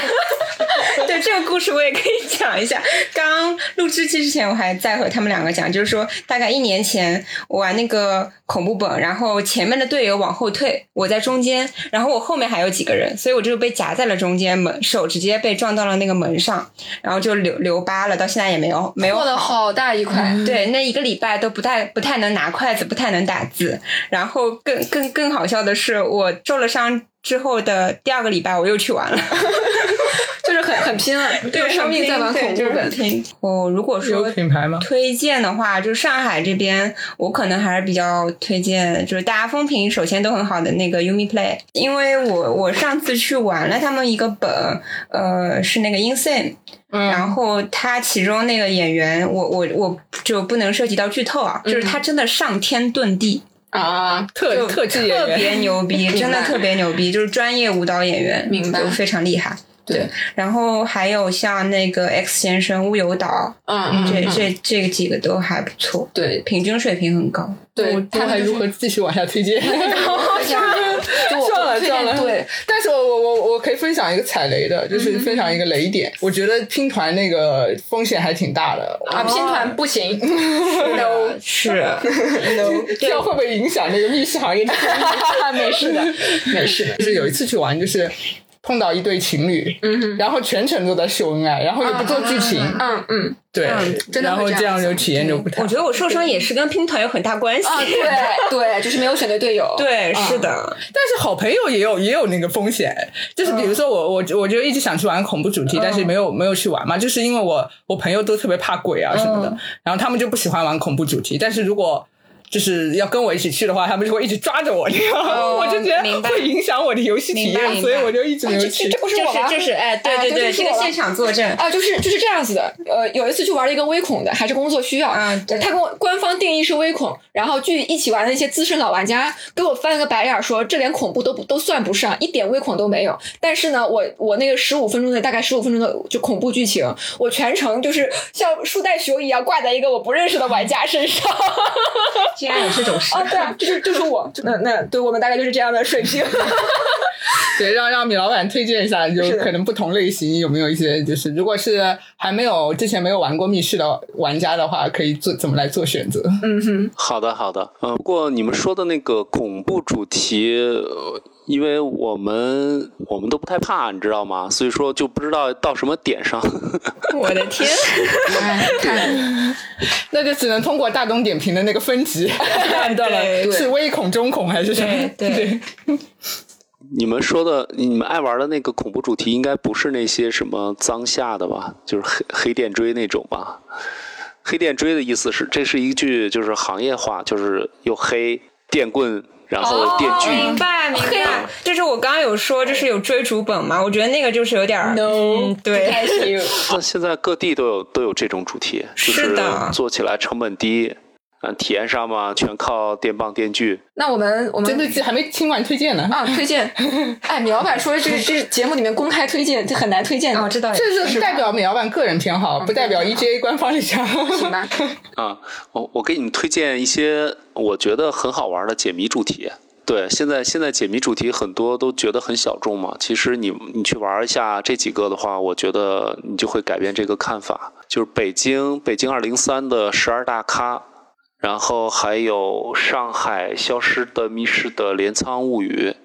对这个故事我也可以讲一下。刚录制期之前，我还在和他们两个讲，就是说大概一年前我玩那个恐怖本，然后前面的队友往后退，我在中间，然后我后面还有几个人，所以我就被夹在了中间，门手直接被撞到了那个门上，然后就留留疤了，到现在也没有没有破了好。好大一块，对，那一个礼拜都不太不太能拿筷子，不太能打字。然后更更更好笑的是，我受了伤之后的第二个礼拜，我又去玩了。就是很很拼了，对，生命在玩恐怖本。本。我如果有说品牌吗？推荐的话，就是上海这边，我可能还是比较推荐，就是大家风评首先都很好的那个 Umi Play，因为我我上次去玩了他们一个本，呃，是那个 Insane，、嗯然后他其中那个演员，我我我就不能涉及到剧透啊，就是他真的上天遁地，啊，特特技特别，牛逼，真的特别牛逼，就是专业舞蹈演员，明白就非常厉害。对，然后还有像那个 X 先生、乌有岛，嗯，嗯这这这几个都还不错，对。平均水平很高。对我，他们还如何继续往下推荐？算 算了算了，对，。但是我我我我可以分享一个踩雷的，就是分享一个雷点。我觉得拼团那个风险还挺大的，啊，拼团不行，no。是。No 这样会不会影响那个密室行业？没事的，没事的。就是有一次去玩，就是碰到一对情侣，嗯然后全程都在秀恩爱，然后也不做剧情，嗯嗯对嗯，真的然后这样就体验就不太好。我觉得我受伤也是跟拼团有很大关系。啊，对 对，就是没有选对队友。对，啊是的，但是好朋友也有也有那个风险，就是比如说我我我就一直想去玩恐怖主题，但是没有没有去玩嘛，就是因为我我朋友都特别怕鬼啊什么的，然后他们就不喜欢玩恐怖主题，但是如果就是要跟我一起去的话，他们就会一直抓着我，你知道吗？哦 我就觉得会影响我的游戏体验，所以我就一直没有去。这不是我是就是哎，对哎对对，这个现场作证。啊，就是就是这样子的。呃，有一次去玩了一个微恐的，还是工作需要。嗯对他跟我官方定义是微恐，然后据一起玩的那些资深老玩家给我翻了个白眼，说这连恐怖都不都算不上，一点微恐都没有。但是呢，我我那个十五分钟的大概十五分钟的就恐怖剧情，我全程就是像树袋熊一样挂在一个我不认识的玩家身上。竟然有这种事啊，对啊，就是就是我，那那对我们大概就是这样的水平。对，让让米老板推荐一下，就是可能不同类型有没有一些，就是如果是还没有之前没有玩过密室的玩家的话，可以做怎么来做选择？嗯哼，好的，好的。嗯、不过你们说的那个恐怖主题，呃因为我们我们都不太怕，你知道吗？所以说就不知道到什么点上。我的天，那就只能通过大众点评的那个分级 判断了对是微恐、中恐还是什么？对对你们说的，你们爱玩的那个恐怖主题，应该不是那些什么脏下的吧？就是黑黑电锥那种吧？黑电锥的意思是，这是一句就是行业话，就是又黑电棍，然后电锯。明白明白，就是我刚刚有说，就是有追逐本嘛，我觉得那个就是有点儿 no，嗯对。那现在各地都有都有这种主题，就是的做起来成本低，嗯，体验上嘛，全靠电棒电锯。那我们我们针对季还没听完推荐呢。啊，推荐。哎，米老板说这这节目里面公开推荐，这很难推荐啊。哦，这倒也这是代表米老板个人偏好，不代表 EGA 官方立场。行吧？啊，我我给你们推荐一些我觉得很好玩的解谜主题。对，现在现在解谜主题很多都觉得很小众嘛，其实你你去玩一下这几个的话，我觉得你就会改变这个看法。就是北京北京二零三的十二大咖，然后还有上海消失的密室的镰仓物语，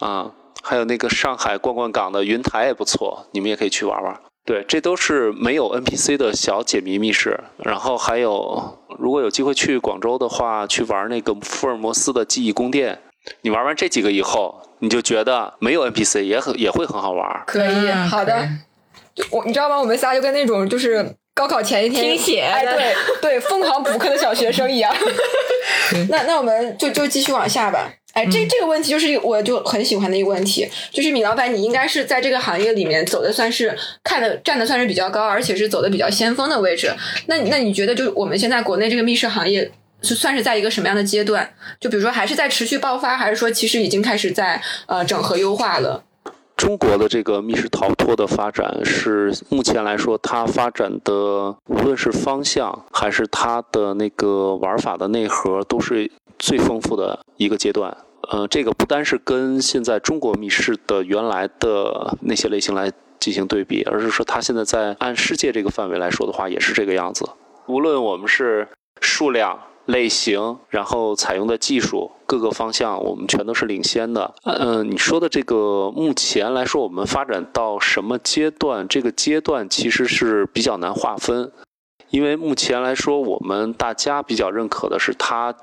啊，还有那个上海逛逛港的云台也不错，你们也可以去玩玩。对，这都是没有 NPC 的小解谜密室。然后还有，如果有机会去广州的话，去玩那个福尔摩斯的记忆宫殿。你玩完这几个以后，你就觉得没有 NPC 也很也会很好玩。可以，好的。我你知道吗？我们仨就跟那种就是高考前一天听写，哎，对对，疯狂补课的小学生一样。那那我们就就继续往下吧。哎，这这个问题就是我就很喜欢的一个问题，就是米老板，你应该是在这个行业里面走的算是看的站的算是比较高，而且是走的比较先锋的位置。那那你觉得，就我们现在国内这个密室行业是算是在一个什么样的阶段？就比如说，还是在持续爆发，还是说其实已经开始在呃整合优化了？中国的这个密室逃脱的发展是目前来说，它发展的无论是方向还是它的那个玩法的内核，都是最丰富的一个阶段。呃，这个不单是跟现在中国密室的原来的那些类型来进行对比，而是说它现在在按世界这个范围来说的话，也是这个样子。无论我们是数量、类型，然后采用的技术各个方向，我们全都是领先的。嗯，你说的这个目前来说，我们发展到什么阶段？这个阶段其实是比较难划分，因为目前来说，我们大家比较认可的是它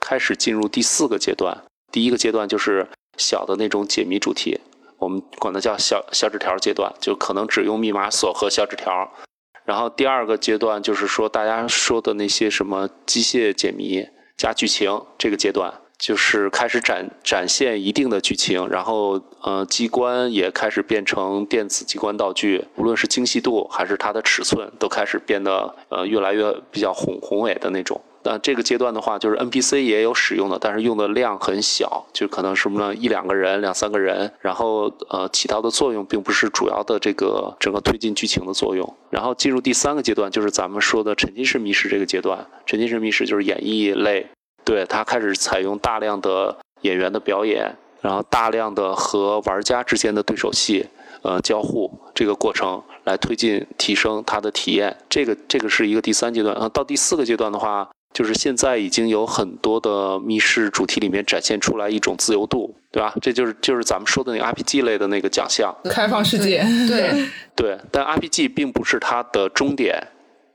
开始进入第四个阶段。第一个阶段就是小的那种解谜主题，我们管它叫小小纸条阶段，就可能只用密码锁和小纸条。然后第二个阶段就是说大家说的那些什么机械解谜加剧情，这个阶段就是开始展展现一定的剧情，然后呃机关也开始变成电子机关道具，无论是精细度还是它的尺寸，都开始变得呃越来越比较宏宏伟的那种。那这个阶段的话，就是 NPC 也有使用的，但是用的量很小，就可能什么呢？一两个人、两三个人，然后呃起到的作用并不是主要的这个整个推进剧情的作用。然后进入第三个阶段，就是咱们说的沉浸式密室这个阶段。沉浸式密室就是演绎类，对它开始采用大量的演员的表演，然后大量的和玩家之间的对手戏，呃交互这个过程来推进提升它的体验。这个这个是一个第三阶段。啊，到第四个阶段的话。就是现在已经有很多的密室主题里面展现出来一种自由度，对吧？这就是就是咱们说的那个 RPG 类的那个奖项，开放世界。对 对，但 RPG 并不是它的终点，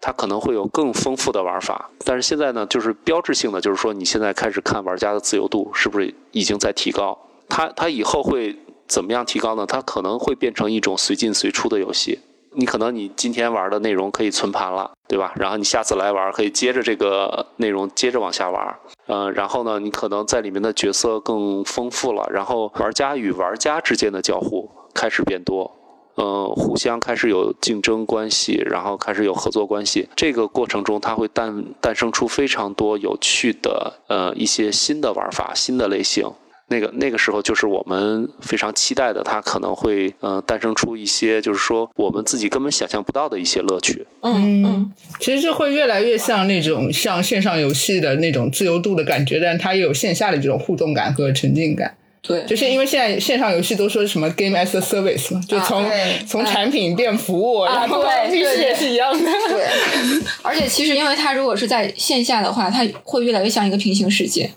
它可能会有更丰富的玩法。但是现在呢，就是标志性的，就是说你现在开始看玩家的自由度是不是已经在提高？它它以后会怎么样提高呢？它可能会变成一种随进随出的游戏。你可能你今天玩的内容可以存盘了，对吧？然后你下次来玩可以接着这个内容接着往下玩，嗯，然后呢，你可能在里面的角色更丰富了，然后玩家与玩家之间的交互开始变多，嗯，互相开始有竞争关系，然后开始有合作关系。这个过程中，它会诞诞生出非常多有趣的呃一些新的玩法、新的类型。那个那个时候就是我们非常期待的，它可能会嗯诞生出一些，就是说我们自己根本想象不到的一些乐趣。嗯嗯，其实这会越来越像那种像线上游戏的那种自由度的感觉，但它也有线下的这种互动感和沉浸感。对，就是因为现在线上游戏都说什么 game as a service 嘛，就从从产品变服务，然后密室也是一样的。对，而且其实因为它如果是在线下的话，它会越来越像一个平行世界。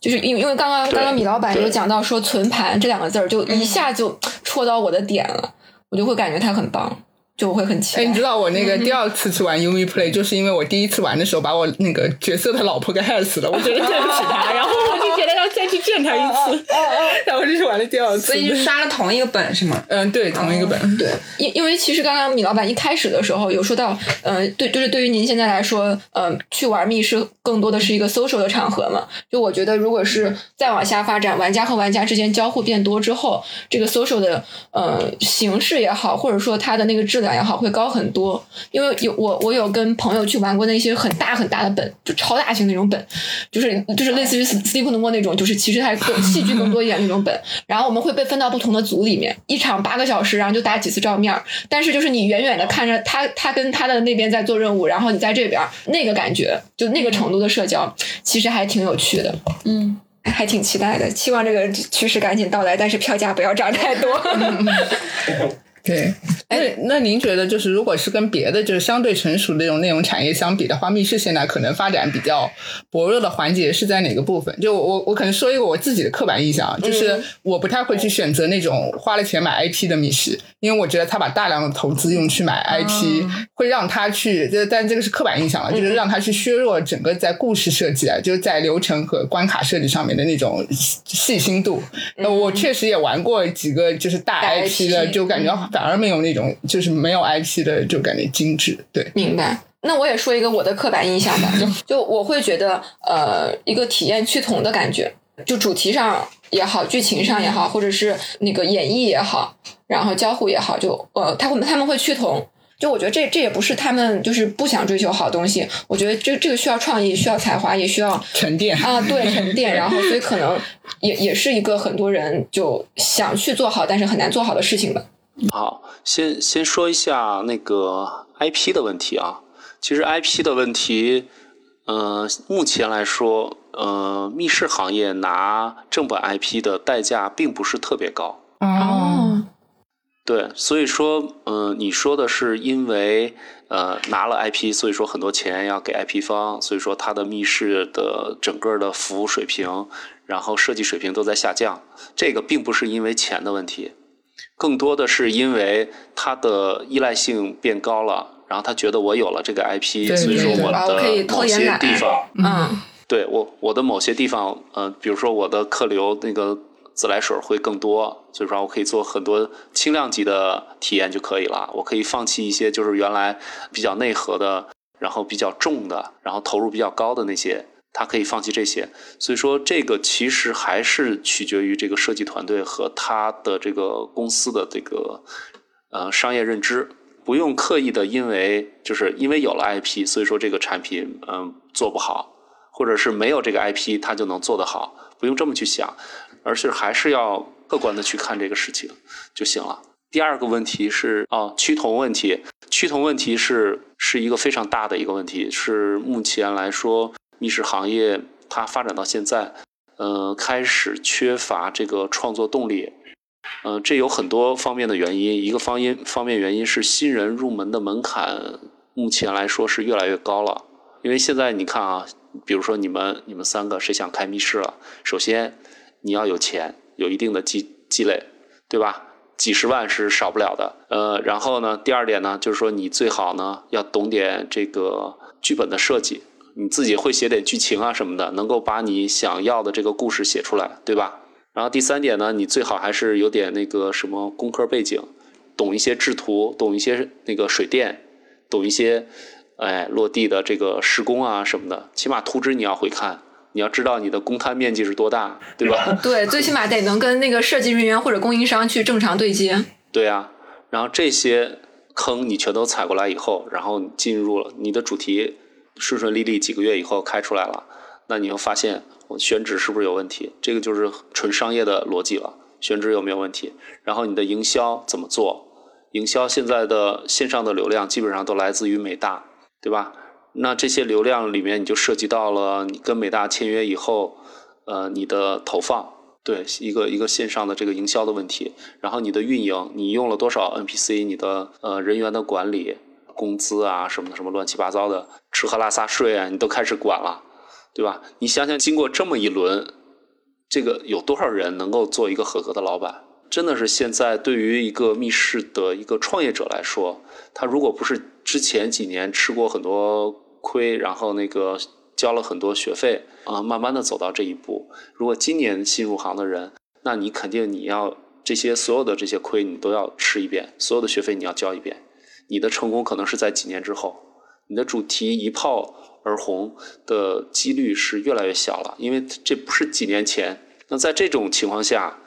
就是因为因为刚刚刚刚米老板有讲到说存盘这两个字儿，就一下就戳到我的点了，我就会感觉他很棒，就会很期待。你知道我那个第二次去玩 Umi Play，就是因为我第一次玩的时候把我那个角色的老婆给害死了，我觉得 对不起他，然后我就觉得要再去见他一次，然后就是玩了第二次。所以就刷了同一个本是吗？嗯，对，同一个本。对，因因为其实刚刚米老板一开始的时候有说到，嗯，对，就是对于您现在来说，嗯，去玩密室更多的是一个 social 的场合嘛。就我觉得，如果是再往下发展，玩家和玩家之间交互变多之后，这个 social 的呃形式也好，或者说它的那个质量也好，会高很多。因为有我我有跟朋友去玩过那些很大很大的本，就超大型那种本，就是就是类似于 Sleep No 那种，就是其实还更戏剧更多一点那种本。然后我们会被分到不同的组里面，一场八个小时，然后就打几次照面。但是就是你远远的看着他，他跟他的那边在做任务，然后你在这边，那个感觉就那个程度的社交，其实还挺有趣的。嗯，还挺期待的，期望这个趋势赶紧到来，但是票价不要涨太多。对，那那您觉得，就是如果是跟别的就是相对成熟的这种内容产业相比的话，密室现在可能发展比较薄弱的环节是在哪个部分？就我我可能说一个我自己的刻板印象，就是我不太会去选择那种花了钱买 IP 的密室，因为我觉得他把大量的投资用去买 IP，会让他去，这但这个是刻板印象了，就是让他去削弱整个在故事设计啊，就是在流程和关卡设计上面的那种细心度。那，我确实也玩过几个就是大 IP 的，就感觉反而没有那种就是没有 IP 的就感觉精致。对，明白。那我也说一个我的刻板印象吧，就就我会觉得，呃，一个体验趋同的感觉，就主题上也好，剧情上也好，或者是那个演绎也好，然后交互也好，就呃，他会他们会趋同。就我觉得这这也不是他们就是不想追求好东西，我觉得这这个需要创意，需要才华，也需要沉淀啊，对沉淀。然后所以可能也也是一个很多人就想去做好，但是很难做好的事情吧。好，先先说一下那个 IP 的问题啊。其实 IP 的问题，呃，目前来说，呃，密室行业拿正版 IP 的代价并不是特别高。哦，对，所以说，嗯，你说的是因为呃拿了 IP，所以说很多钱要给 IP 方，所以说它的密室的整个的服务水平，然后设计水平都在下降。这个并不是因为钱的问题，更多的是因为它的依赖性变高了。然后他觉得我有了这个 IP，所以说我的某些地方，嗯，对我我的某些地方，呃，比如说我的客流那个自来水会更多，所以说我可以做很多轻量级的体验就可以了。我可以放弃一些就是原来比较内核的，然后比较重的，然后投入比较高的那些，他可以放弃这些。所以说这个其实还是取决于这个设计团队和他的这个公司的这个呃商业认知。不用刻意的，因为就是因为有了 IP，所以说这个产品嗯做不好，或者是没有这个 IP，它就能做得好，不用这么去想，而是还是要客观的去看这个事情就行了。第二个问题是啊，趋同问题，趋同问题是是一个非常大的一个问题，是目前来说密室行业它发展到现在，呃，开始缺乏这个创作动力。嗯，这有很多方面的原因。一个方因方面原因是新人入门的门槛，目前来说是越来越高了。因为现在你看啊，比如说你们你们三个谁想开密室了？首先你要有钱，有一定的积积累，对吧？几十万是少不了的。呃，然后呢，第二点呢，就是说你最好呢要懂点这个剧本的设计，你自己会写点剧情啊什么的，能够把你想要的这个故事写出来，对吧？然后第三点呢，你最好还是有点那个什么工科背景，懂一些制图，懂一些那个水电，懂一些哎落地的这个施工啊什么的，起码图纸你要会看，你要知道你的公摊面积是多大，对吧？对，最起码得能跟那个设计人员或者供应商去正常对接。对啊，然后这些坑你全都踩过来以后，然后进入了你的主题，顺顺利利几个月以后开出来了，那你又发现。我选址是不是有问题？这个就是纯商业的逻辑了。选址有没有问题？然后你的营销怎么做？营销现在的线上的流量基本上都来自于美大，对吧？那这些流量里面你就涉及到了你跟美大签约以后，呃，你的投放，对一个一个线上的这个营销的问题。然后你的运营，你用了多少 NPC？你的呃人员的管理、工资啊什么的，什么乱七八糟的吃喝拉撒睡啊，你都开始管了。对吧？你想想，经过这么一轮，这个有多少人能够做一个合格的老板？真的是现在对于一个密室的一个创业者来说，他如果不是之前几年吃过很多亏，然后那个交了很多学费啊，慢慢的走到这一步。如果今年新入行的人，那你肯定你要这些所有的这些亏你都要吃一遍，所有的学费你要交一遍。你的成功可能是在几年之后，你的主题一炮。而红的几率是越来越小了，因为这不是几年前。那在这种情况下，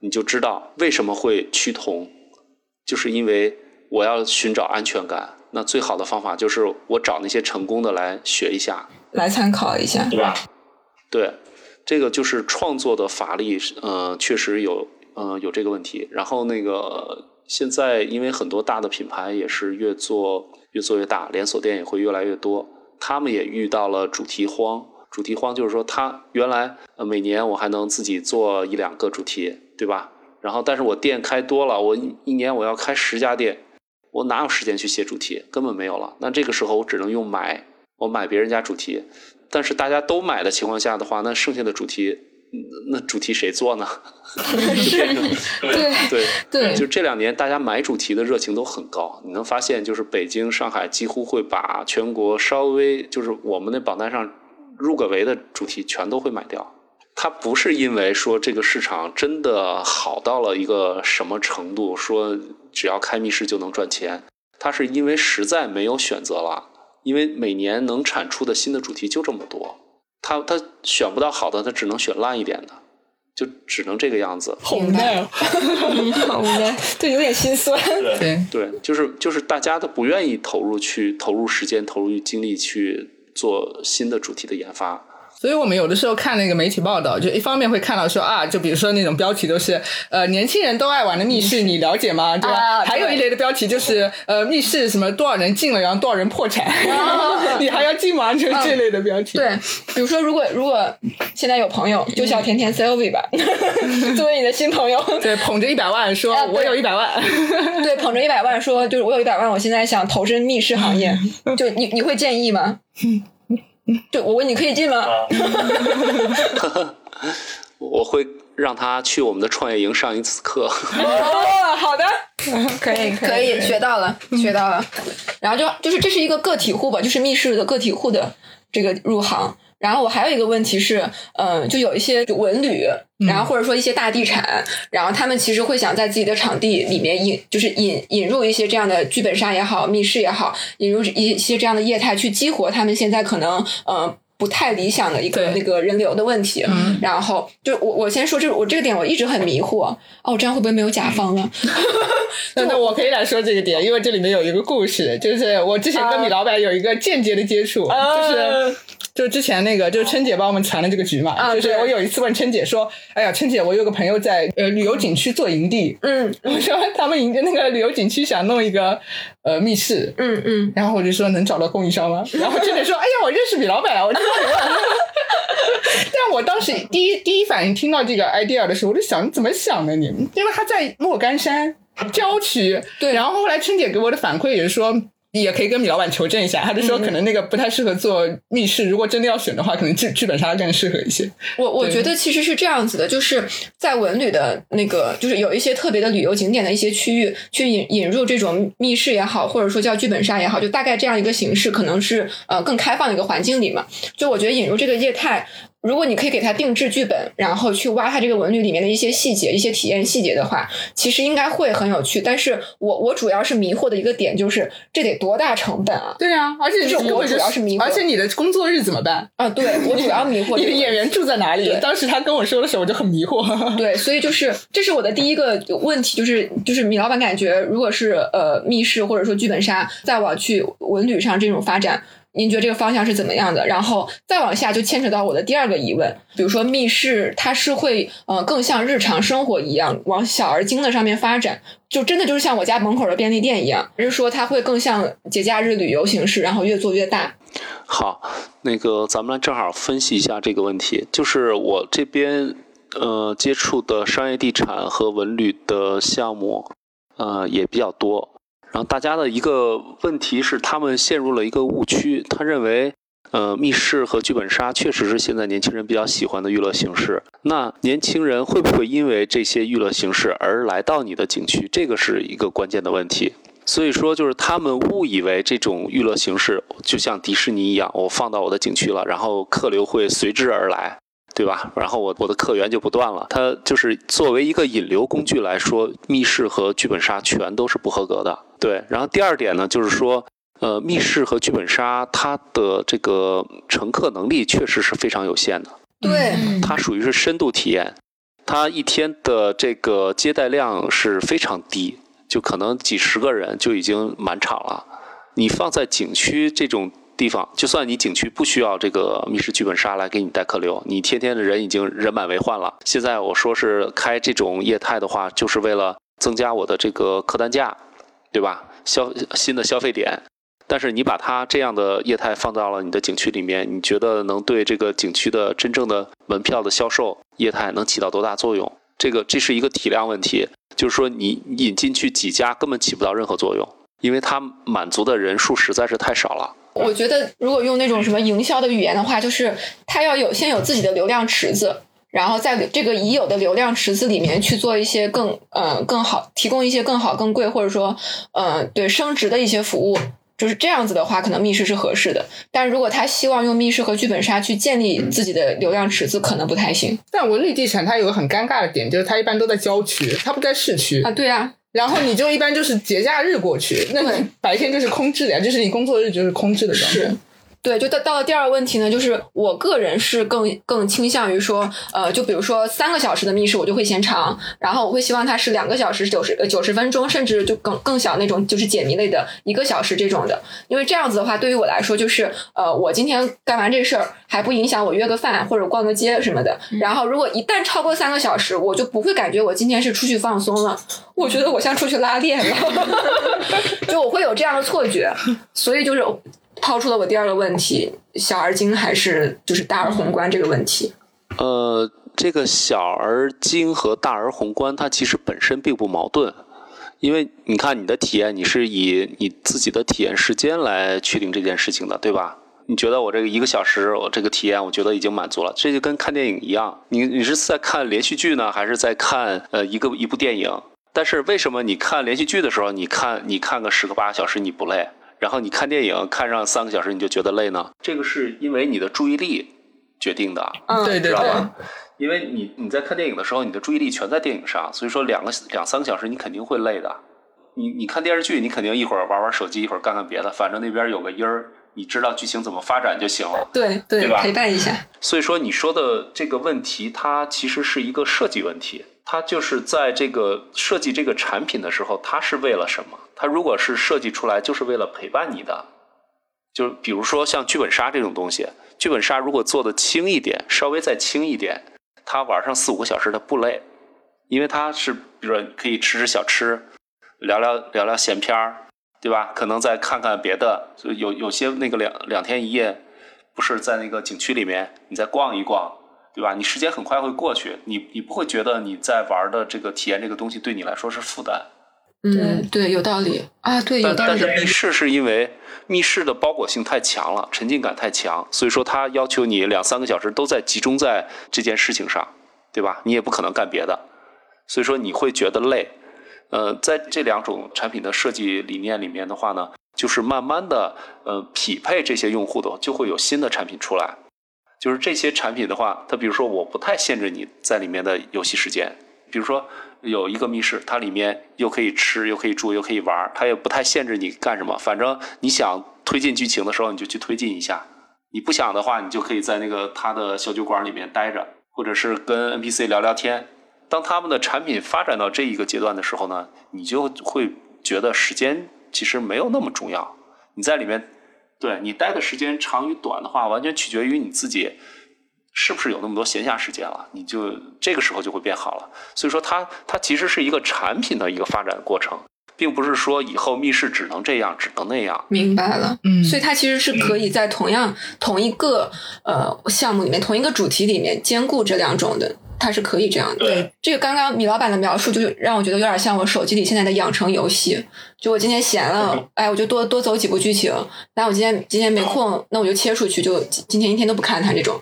你就知道为什么会趋同，就是因为我要寻找安全感。那最好的方法就是我找那些成功的来学一下，来参考一下，对吧？对，这个就是创作的乏力，呃，确实有，呃，有这个问题。然后那个现在因为很多大的品牌也是越做越做越大，连锁店也会越来越多。他们也遇到了主题荒，主题荒就是说，他原来呃每年我还能自己做一两个主题，对吧？然后但是我店开多了，我一年我要开十家店，我哪有时间去写主题？根本没有了。那这个时候我只能用买，我买别人家主题。但是大家都买的情况下的话，那剩下的主题，那主题谁做呢？是，对对对，就这两年大家买主题的热情都很高。你能发现，就是北京、上海几乎会把全国稍微就是我们那榜单上入个围的主题全都会买掉。它不是因为说这个市场真的好到了一个什么程度，说只要开密室就能赚钱，它是因为实在没有选择了。因为每年能产出的新的主题就这么多，他他选不到好的，他只能选烂一点的，就只能这个样子。好无奈，好无奈，对，有点心酸。对对，就是就是大家都不愿意投入去投入时间、投入精力去做新的主题的研发。所以我们有的时候看那个媒体报道，就一方面会看到说啊，就比如说那种标题都是呃年轻人都爱玩的密室，你了解吗？对吧？还有一类的标题就是呃密室什么多少人进了，然后多少人破产，你还要进吗？就是这类的标题。对，比如说如果如果现在有朋友就叫甜甜 Sylvie 吧，作为你的新朋友，对，捧着一百万说我有一百万，对，捧着一百万说就是我有一百万，我现在想投身密室行业，就你你会建议吗？对，我问你可以进吗？我会让他去我们的创业营上一次课。哦，好的，可以可以，学到了，学到了。然后就就是这是一个个体户吧，就是密室的个体户的这个入行。然后我还有一个问题是，嗯，就有一些文旅，然后或者说一些大地产，然后他们其实会想在自己的场地里面引，就是引引入一些这样的剧本杀也好，密室也好，引入一些这样的业态去激活他们现在可能，嗯。不太理想的一个那个人流的问题，然后就我我先说这我这个点我一直很迷惑哦，这样会不会没有甲方啊？那那我可以来说这个点，因为这里面有一个故事，就是我之前跟米老板有一个间接的接触，就是就之前那个就是春姐帮我们传了这个局嘛，就是我有一次问春姐说，哎呀，春姐，我有个朋友在呃旅游景区做营地，嗯，我说他们营那个旅游景区想弄一个呃密室，嗯嗯，然后我就说能找到供应商吗？然后春姐说，哎呀，我认识米老板啊，我。但我当时第一第一反应听到这个 idea 的时候，我就想你怎么想的你？因为他在莫干山郊区，对。然后后来春姐给我的反馈也是说。也可以跟米老板求证一下，他就说可能那个不太适合做密室，如果真的要选的话，可能剧剧本杀更适合一些。我我觉得其实是这样子的，就是在文旅的那个，就是有一些特别的旅游景点的一些区域，去引引入这种密室也好，或者说叫剧本杀也好，就大概这样一个形式，可能是呃更开放的一个环境里嘛。就我觉得引入这个业态。如果你可以给他定制剧本，然后去挖他这个文旅里面的一些细节、一些体验细节的话，其实应该会很有趣。但是我我主要是迷惑的一个点就是，这得多大成本啊？对啊，而且我主要是迷惑，而且你的工作日怎么办啊？对我主要迷惑你的演员住在哪里？当时他跟我说的时候，我就很迷惑。对，所以就是这是我的第一个问题，就是就是米老板感觉，如果是呃密室或者说剧本杀再往去文旅上这种发展。您觉得这个方向是怎么样的？然后再往下就牵扯到我的第二个疑问，比如说密室，它是会呃更像日常生活一样往小而精的上面发展，就真的就是像我家门口的便利店一样，还是说它会更像节假日旅游形式，然后越做越大？好，那个咱们来正好分析一下这个问题，就是我这边呃接触的商业地产和文旅的项目呃也比较多。然后大家的一个问题是，他们陷入了一个误区，他认为，呃，密室和剧本杀确实是现在年轻人比较喜欢的娱乐形式。那年轻人会不会因为这些娱乐形式而来到你的景区？这个是一个关键的问题。所以说，就是他们误以为这种娱乐形式就像迪士尼一样，我放到我的景区了，然后客流会随之而来。对吧？然后我我的客源就不断了。它就是作为一个引流工具来说，密室和剧本杀全都是不合格的。对。然后第二点呢，就是说，呃，密室和剧本杀它的这个乘客能力确实是非常有限的。对。它属于是深度体验，它一天的这个接待量是非常低，就可能几十个人就已经满场了。你放在景区这种。地方，就算你景区不需要这个密室剧本杀来给你带客流，你天天的人已经人满为患了。现在我说是开这种业态的话，就是为了增加我的这个客单价，对吧？消新的消费点。但是你把它这样的业态放到了你的景区里面，你觉得能对这个景区的真正的门票的销售业态能起到多大作用？这个这是一个体量问题，就是说你引进去几家根本起不到任何作用。因为它满足的人数实在是太少了。我觉得如果用那种什么营销的语言的话，就是它要有先有自己的流量池子，然后在这个已有的流量池子里面去做一些更呃更好，提供一些更好更贵或者说呃对升值的一些服务。就是这样子的话，可能密室是合适的。但如果他希望用密室和剧本杀去建立自己的流量池子，可能不太行。但文旅地产它有个很尴尬的点，就是它一般都在郊区，它不在市区啊。对啊，然后你就一般就是节假日过去，那白天就是空置的呀，就是你工作日就是空置的状态。对，就到到了第二个问题呢，就是我个人是更更倾向于说，呃，就比如说三个小时的密室，我就会嫌长，然后我会希望它是两个小时九十九十分钟，甚至就更更小那种，就是解谜类的一个小时这种的，因为这样子的话，对于我来说，就是呃，我今天干完这事儿还不影响我约个饭或者逛个街什么的。然后如果一旦超过三个小时，我就不会感觉我今天是出去放松了，我觉得我像出去拉练了，就我会有这样的错觉，所以就是。抛出了我第二个问题：小而精还是就是大而宏观这个问题？呃，这个小而精和大而宏观，它其实本身并不矛盾，因为你看你的体验，你是以你自己的体验时间来确定这件事情的，对吧？你觉得我这个一个小时，我这个体验，我觉得已经满足了，这就跟看电影一样，你你是在看连续剧呢，还是在看呃一个一部电影？但是为什么你看连续剧的时候，你看你看个十个八个小时你不累？然后你看电影看上三个小时你就觉得累呢？这个是因为你的注意力决定的，嗯对对对，因为你你在看电影的时候，你的注意力全在电影上，所以说两个两三个小时你肯定会累的。你你看电视剧，你肯定一会儿玩玩手机，一会儿干干别的，反正那边有个音儿，你知道剧情怎么发展就行了。对对吧？陪伴一下。所以说你说的这个问题，它其实是一个设计问题。它就是在这个设计这个产品的时候，它是为了什么？它如果是设计出来就是为了陪伴你的，就比如说像剧本杀这种东西，剧本杀如果做的轻一点，稍微再轻一点，它玩上四五个小时它不累，因为它是比如说可以吃吃小吃，聊聊聊聊闲篇儿，对吧？可能再看看别的，有有些那个两两天一夜，不是在那个景区里面，你再逛一逛。对吧？你时间很快会过去，你你不会觉得你在玩的这个体验这个东西对你来说是负担。嗯，对，有道理啊，对，有道理。但是密室是因为密室的包裹性太强了，沉浸感太强，所以说它要求你两三个小时都在集中在这件事情上，对吧？你也不可能干别的，所以说你会觉得累。呃，在这两种产品的设计理念里面的话呢，就是慢慢的呃匹配这些用户的，就会有新的产品出来。就是这些产品的话，它比如说我不太限制你在里面的游戏时间，比如说有一个密室，它里面又可以吃，又可以住，又可以玩，它也不太限制你干什么。反正你想推进剧情的时候，你就去推进一下；你不想的话，你就可以在那个它的小酒馆里面待着，或者是跟 NPC 聊聊天。当他们的产品发展到这一个阶段的时候呢，你就会觉得时间其实没有那么重要，你在里面。对你待的时间长与短的话，完全取决于你自己是不是有那么多闲暇时间了，你就这个时候就会变好了。所以说，它它其实是一个产品的一个发展过程，并不是说以后密室只能这样，只能那样。明白了，嗯，所以它其实是可以在同样同一个呃项目里面，同一个主题里面兼顾这两种的。它是可以这样的。对，这个刚刚米老板的描述，就让我觉得有点像我手机里现在的养成游戏。就我今天闲了，哎，我就多多走几步剧情。但我今天今天没空，那我就切出去，就今天一天都不看它这种。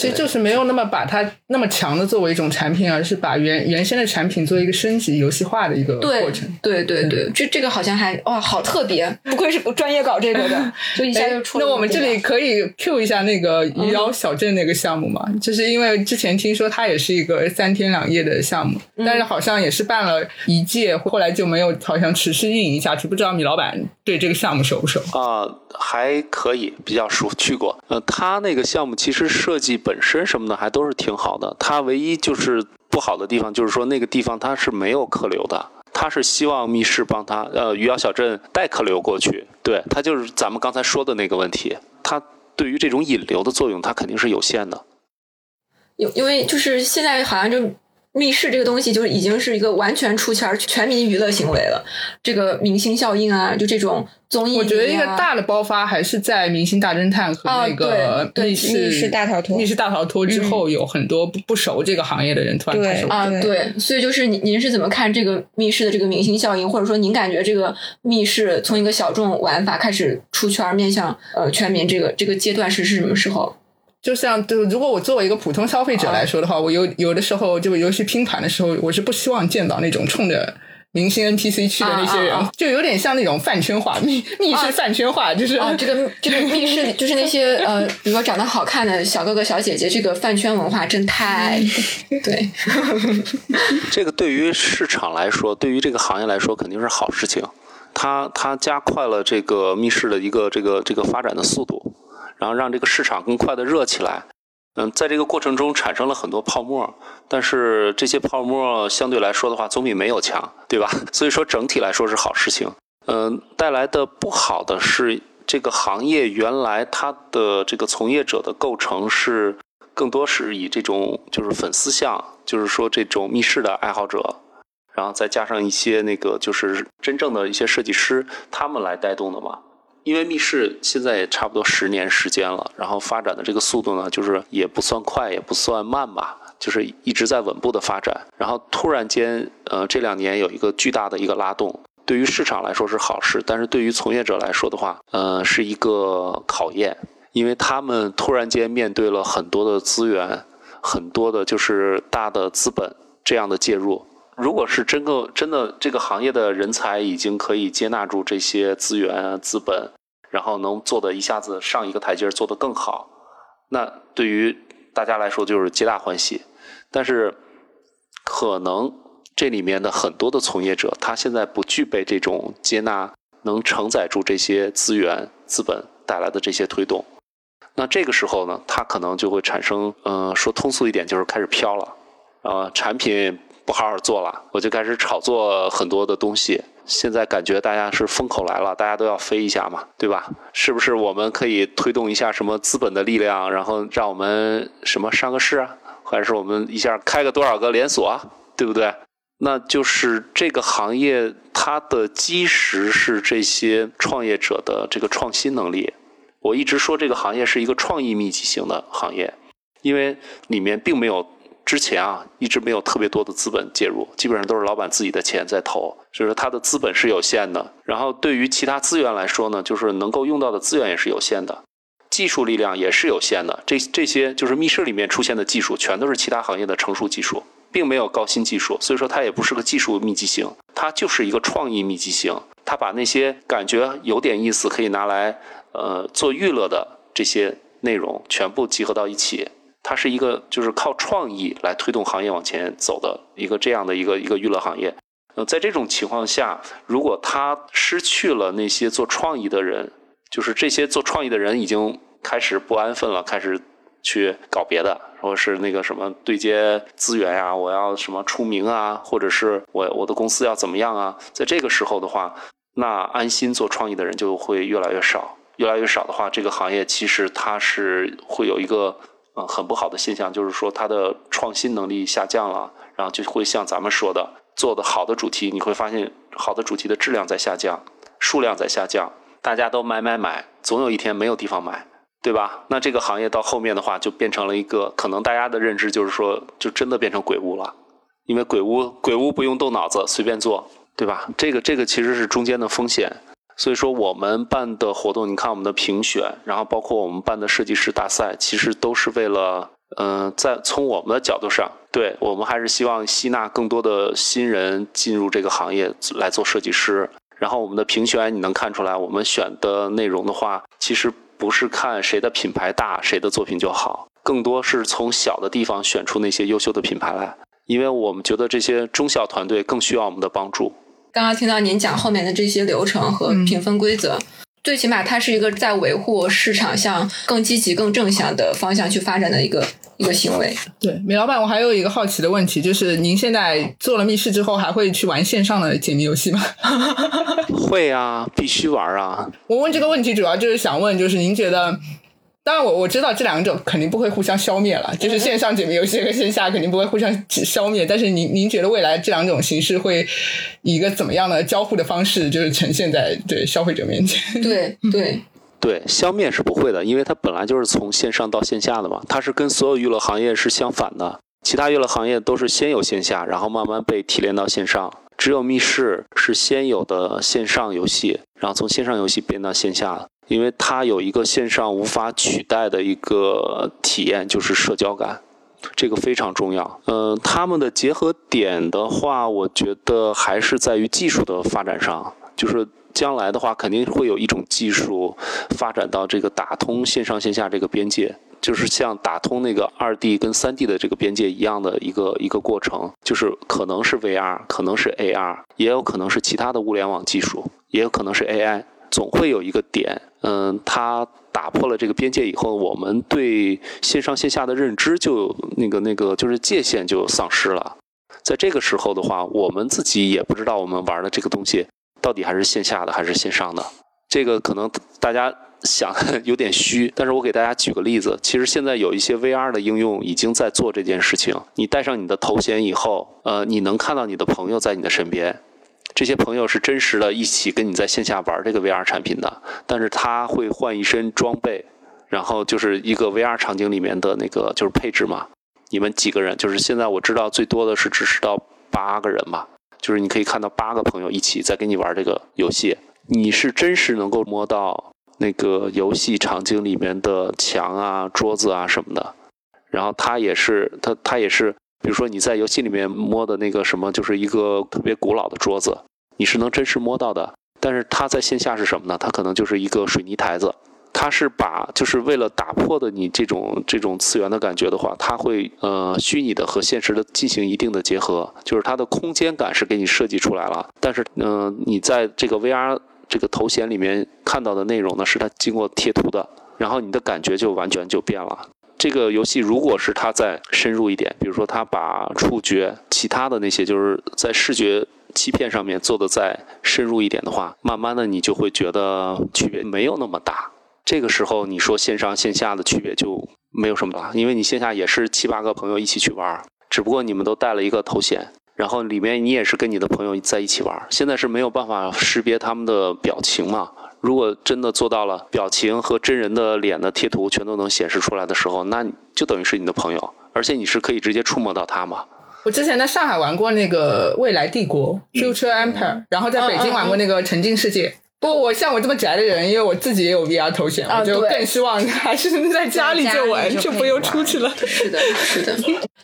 其实就是没有那么把它那么强的作为一种产品，而是把原原先的产品做一个升级游戏化的一个过程。对对对，这这个好像还哇，好特别，不愧是专业搞这个的，就一下就出。那我们这里可以 Q 一下那个余姚小镇那个项目嘛？就是因为之前听说它也是一个三天两夜的项目，但是好像也是办了一届，后来就没有好像持续运营下去。不知道米老板对这个项目熟不熟？啊，还可以，比较熟，去过。呃，他那个项目其实设计本。身什么的还都是挺好的，它唯一就是不好的地方，就是说那个地方它是没有客流的，它是希望密室帮他呃余姚小镇带客流过去，对，它就是咱们刚才说的那个问题，它对于这种引流的作用，它肯定是有限的。因因为就是现在好像就密室这个东西就是已经是一个完全出圈、全民娱乐行为了。这个明星效应啊，就这种综艺、啊，我觉得一个大的爆发还是在《明星大侦探》和那个密室、密室大逃脱密室大逃脱之后，有很多不不熟这个行业的人突然开始对啊，对对，所以就是您您是怎么看这个密室的这个明星效应，或者说您感觉这个密室从一个小众玩法开始出圈，面向呃全民这个这个阶段是是什么时候？就像就如果我作为一个普通消费者来说的话，我有有的时候这个游戏拼盘的时候，我是不希望见到那种冲着明星 NPC 去的那些人，啊啊啊。就有点像那种饭圈化密密室饭圈化，就是、啊，这个这个密室就是那些呃，比如说长得好看的小哥哥小姐姐，这个饭圈文化真太对，这个对于市场来说，对于这个行业来说，肯定是好事情。它它加快了这个密室的一个这个这个发展的速度，然后让这个市场更快的热起来。嗯，在这个过程中产生了很多泡沫，但是这些泡沫相对来说的话，总比没有强，对吧？所以说整体来说是好事情。嗯，带来的不好的是，这个行业原来它的这个从业者的构成是更多是以这种就是粉丝向，就是说这种密室的爱好者，然后再加上一些那个就是真正的一些设计师，他们来带动的嘛。因为密室现在也差不多十年时间了，然后发展的这个速度呢，就是也不算快，也不算慢吧，就是一直在稳步的发展。然后突然间，呃，这两年有一个巨大的一个拉动，对于市场来说是好事，但是对于从业者来说的话，呃，是一个考验，因为他们突然间面对了很多的资源，很多的就是大的资本这样的介入。如果是真个真的这个行业的人才已经可以接纳住这些资源啊资本，然后能做的一下子上一个台阶做得更好，那对于大家来说就是皆大欢喜。但是可能这里面的很多的从业者，他现在不具备这种接纳能承载住这些资源资本带来的这些推动。那这个时候呢，他可能就会产生，呃，说通俗一点，就是开始飘了，呃，产品不好好做了，我就开始炒作很多的东西。现在感觉大家是风口来了，大家都要飞一下嘛，对吧？是不是我们可以推动一下什么资本的力量，然后让我们什么上个市啊，还是我们一下开个多少个连锁啊，对不对？那就是这个行业它的基石是这些创业者的这个创新能力。我一直说这个行业是一个创意密集型的行业，因为里面并没有之前啊一直没有特别多的资本介入，基本上都是老板自己的钱在投，所以说他的资本是有限的。然后对于其他资源来说呢，就是能够用到的资源也是有限的，技术力量也是有限的。这这些就是密室里面出现的技术，全都是其他行业的成熟技术，并没有高新技术，所以说它也不是个技术密集型，它就是一个创意密集型。它把那些感觉有点意思可以拿来呃做娱乐的这些内容全部集合到一起，它是一个就是靠创意来推动行业往前走的一个这样的一个一个娱乐行业。呃，在这种情况下，如果他失去了那些做创意的人，就是这些做创意的人已经开始不安分了，开始去搞别的，或者是那个什么对接资源呀、我要什么出名啊，或者是我我的公司要怎么样啊？在这个时候的话，那安心做创意的人就会越来越少，越来越少的话，这个行业其实它是会有一个呃很不好的现象，就是说它的创新能力下降了，然后就会像咱们说的，做的好的主题，你会发现好的主题的质量在下降，数量在下降，大家都买买买，总有一天没有地方买。对吧？那这个行业到后面的话，就变成了一个可能大家的认知就是说，就真的变成鬼屋了，因为鬼屋鬼屋不用动脑子，随便做，对吧？这个这个其实是中间的风险。所以说，我们办的活动，你看我们的评选，然后包括我们办的设计师大赛，其实都是为了，嗯、在从我们的角度上，对我们还是希望吸纳更多的新人进入这个行业来做设计师。然后我们的评选，你能看出来，我们选的内容的话，其实不是看谁的品牌大，谁的作品就好，更多是从小的地方选出那些优秀的品牌来，因为我们觉得这些中小团队更需要我们的帮助。刚刚听到您讲后面的这些流程和评分规则，最起码它是一个在维护市场向更积极、更正向的方向去发展的一个一个行为。对，米老板，我还有一个好奇的问题，就是您现在做了密室之后，还会去玩线上的解谜游戏吗？会啊，必须玩啊！我问这个问题主要就是想问，就是您觉得，当然我我知道这两种肯定不会互相消灭了，就是线上解谜游戏和线下肯定不会互相消灭。但是您您觉得未来这两种形式会以一个怎么样的交互的方式，就是呈现在对消费者面前？对 对。对，消灭是不会的，因为它本来就是从线上到线下的嘛，它是跟所有娱乐行业是相反的。其他娱乐行业都是先有线下，然后慢慢被提炼到线上，只有密室是先有的线上游戏，然后从线上游戏变到线下的，因为它有一个线上无法取代的一个体验，就是社交感，这个非常重要。嗯，他们的结合点的话，我觉得还是在于技术的发展上，就是。将来的话，肯定会有一种技术发展到这个打通线上线下这个边界，就是像打通那个二 D 跟三 D 的这个边界一样的一个一个过程，就是可能是 VR，可能是 AR，也有可能是其他的物联网技术，也有可能是 AI，总会有一个点，嗯，它打破了这个边界以后，我们对线上线下的认知就那个那个就是界限就丧失了，在这个时候的话，我们自己也不知道我们玩的这个东西。到底还是线下的还是线上的？这个可能大家想 有点虚，但是我给大家举个例子。其实现在有一些 VR 的应用已经在做这件事情。你戴上你的头衔以后，呃，你能看到你的朋友在你的身边，这些朋友是真实的一起跟你在线下玩这个 VR 产品的。但是他会换一身装备，然后就是一个 VR 场景里面的那个就是配置嘛。你们几个人？就是现在我知道最多的是支持到八个人嘛。就是你可以看到八个朋友一起在跟你玩这个游戏，你是真实能够摸到那个游戏场景里面的墙啊、桌子啊什么的。然后他也是，他他也是，比如说你在游戏里面摸的那个什么，就是一个特别古老的桌子，你是能真实摸到的。但是它在线下是什么呢？它可能就是一个水泥台子。它是把就是为了打破的你这种这种次元的感觉的话，它会呃虚拟的和现实的进行一定的结合，就是它的空间感是给你设计出来了，但是嗯你在这个 VR 这个头衔里面看到的内容呢是它经过贴图的，然后你的感觉就完全就变了。这个游戏如果是它再深入一点，比如说它把触觉其他的那些就是在视觉欺骗上面做的再深入一点的话，慢慢的你就会觉得区别没有那么大。这个时候你说线上线下的区别就没有什么了，因为你线下也是七八个朋友一起去玩，只不过你们都带了一个头衔，然后里面你也是跟你的朋友在一起玩。现在是没有办法识别他们的表情嘛？如果真的做到了表情和真人的脸的贴图全都能显示出来的时候，那就等于是你的朋友，而且你是可以直接触摸到他嘛？我之前在上海玩过那个未来帝国 （Future Empire），然后在北京玩过那个沉浸世界。不，我像我这么宅的人，因为我自己也有 VR 头衔，我就更希望还是在家里就玩，就不用出去了。是的，是的。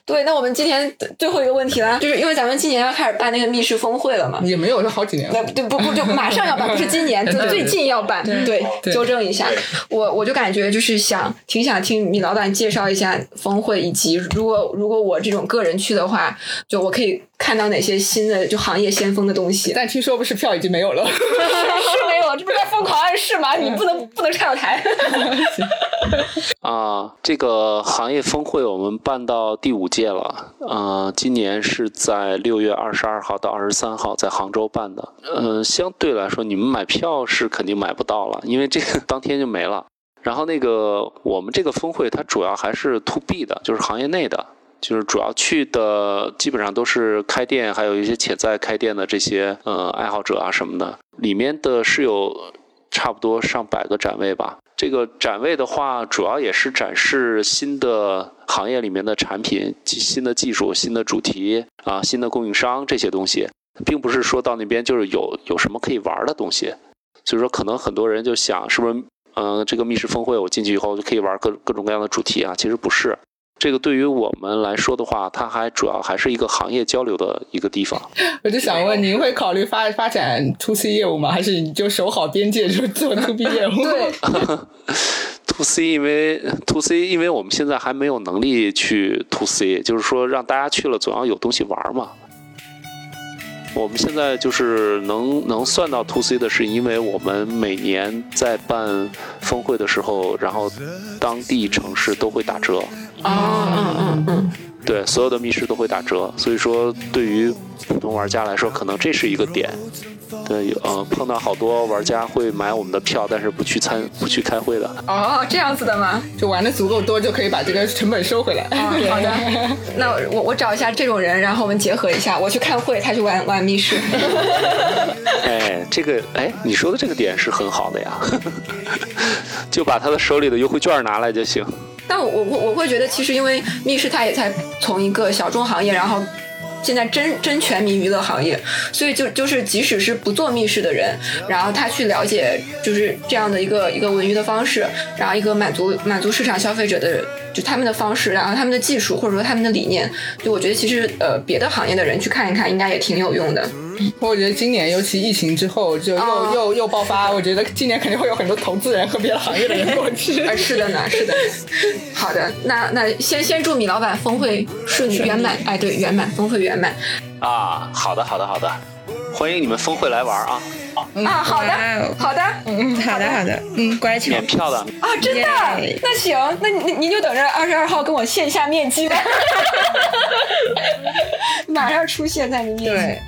对，那我们今天最后一个问题了，就是因为咱们今年要开始办那个密室峰会了嘛？也没有，是好几年了。对，不不，就马上要办，不是今年，就最近要办。对，纠正一下，我我就感觉就是想挺想听米老板介绍一下峰会，以及如果如果我这种个人去的话，就我可以。看到哪些新的就行业先锋的东西？但听说不是票已经没有了，是没有，这不是在疯狂暗示吗？你不能不能上台。啊，这个行业峰会我们办到第五届了，呃，今年是在六月二十二号到二十三号在杭州办的。嗯，相对来说，你们买票是肯定买不到了，因为这个当天就没了。然后那个我们这个峰会它主要还是 to B 的，就是行业内的。就是主要去的基本上都是开店，还有一些潜在开店的这些呃爱好者啊什么的。里面的是有差不多上百个展位吧。这个展位的话，主要也是展示新的行业里面的产品、新的技术、新的主题啊、新的供应商这些东西，并不是说到那边就是有有什么可以玩的东西。所以说，可能很多人就想，是不是嗯这个密室峰会我进去以后就可以玩各各种各样的主题啊？其实不是。这个对于我们来说的话，它还主要还是一个行业交流的一个地方。我就想问，您会考虑发发展 to C 业务吗？还是你就守好边界就做 to B 业务？对，to C 因为 to C 因为我们现在还没有能力去 to C，就是说让大家去了总要有东西玩嘛。我们现在就是能能算到 to C 的，是因为我们每年在办峰会的时候，然后当地城市都会打折。啊嗯嗯嗯，对，所有的密室都会打折，所以说对于普通玩家来说，可能这是一个点。对，呃，碰到好多玩家会买我们的票，但是不去参不去开会的。哦，这样子的吗？就玩的足够多，就可以把这个成本收回来。哦 好的，那我我找一下这种人，然后我们结合一下，我去开会，他去玩玩密室。哎，这个哎，你说的这个点是很好的呀，就把他的手里的优惠券拿来就行。但我我我会觉得，其实因为密室它也才从一个小众行业，然后现在真真全民娱乐行业，所以就就是即使是不做密室的人，然后他去了解就是这样的一个一个文娱的方式，然后一个满足满足市场消费者的就他们的方式，然后他们的技术或者说他们的理念，就我觉得其实呃别的行业的人去看一看，应该也挺有用的。我觉得今年尤其疫情之后，就又、哦又又爆发，我觉得今年肯定会有很多投资人和别的行业的人过去。啊，是的呢，是的。好的，那那先先祝米老板峰会顺利圆满，哎，对，圆满，峰会圆满啊，好的，好的，好的，欢迎你们峰会来玩啊！啊，好的好的，嗯，好的好的，嗯，乖巧免。票的，啊，真的耶？那行，那您您就等着二十二号跟我线下面基吧，马上出现在你面前。对，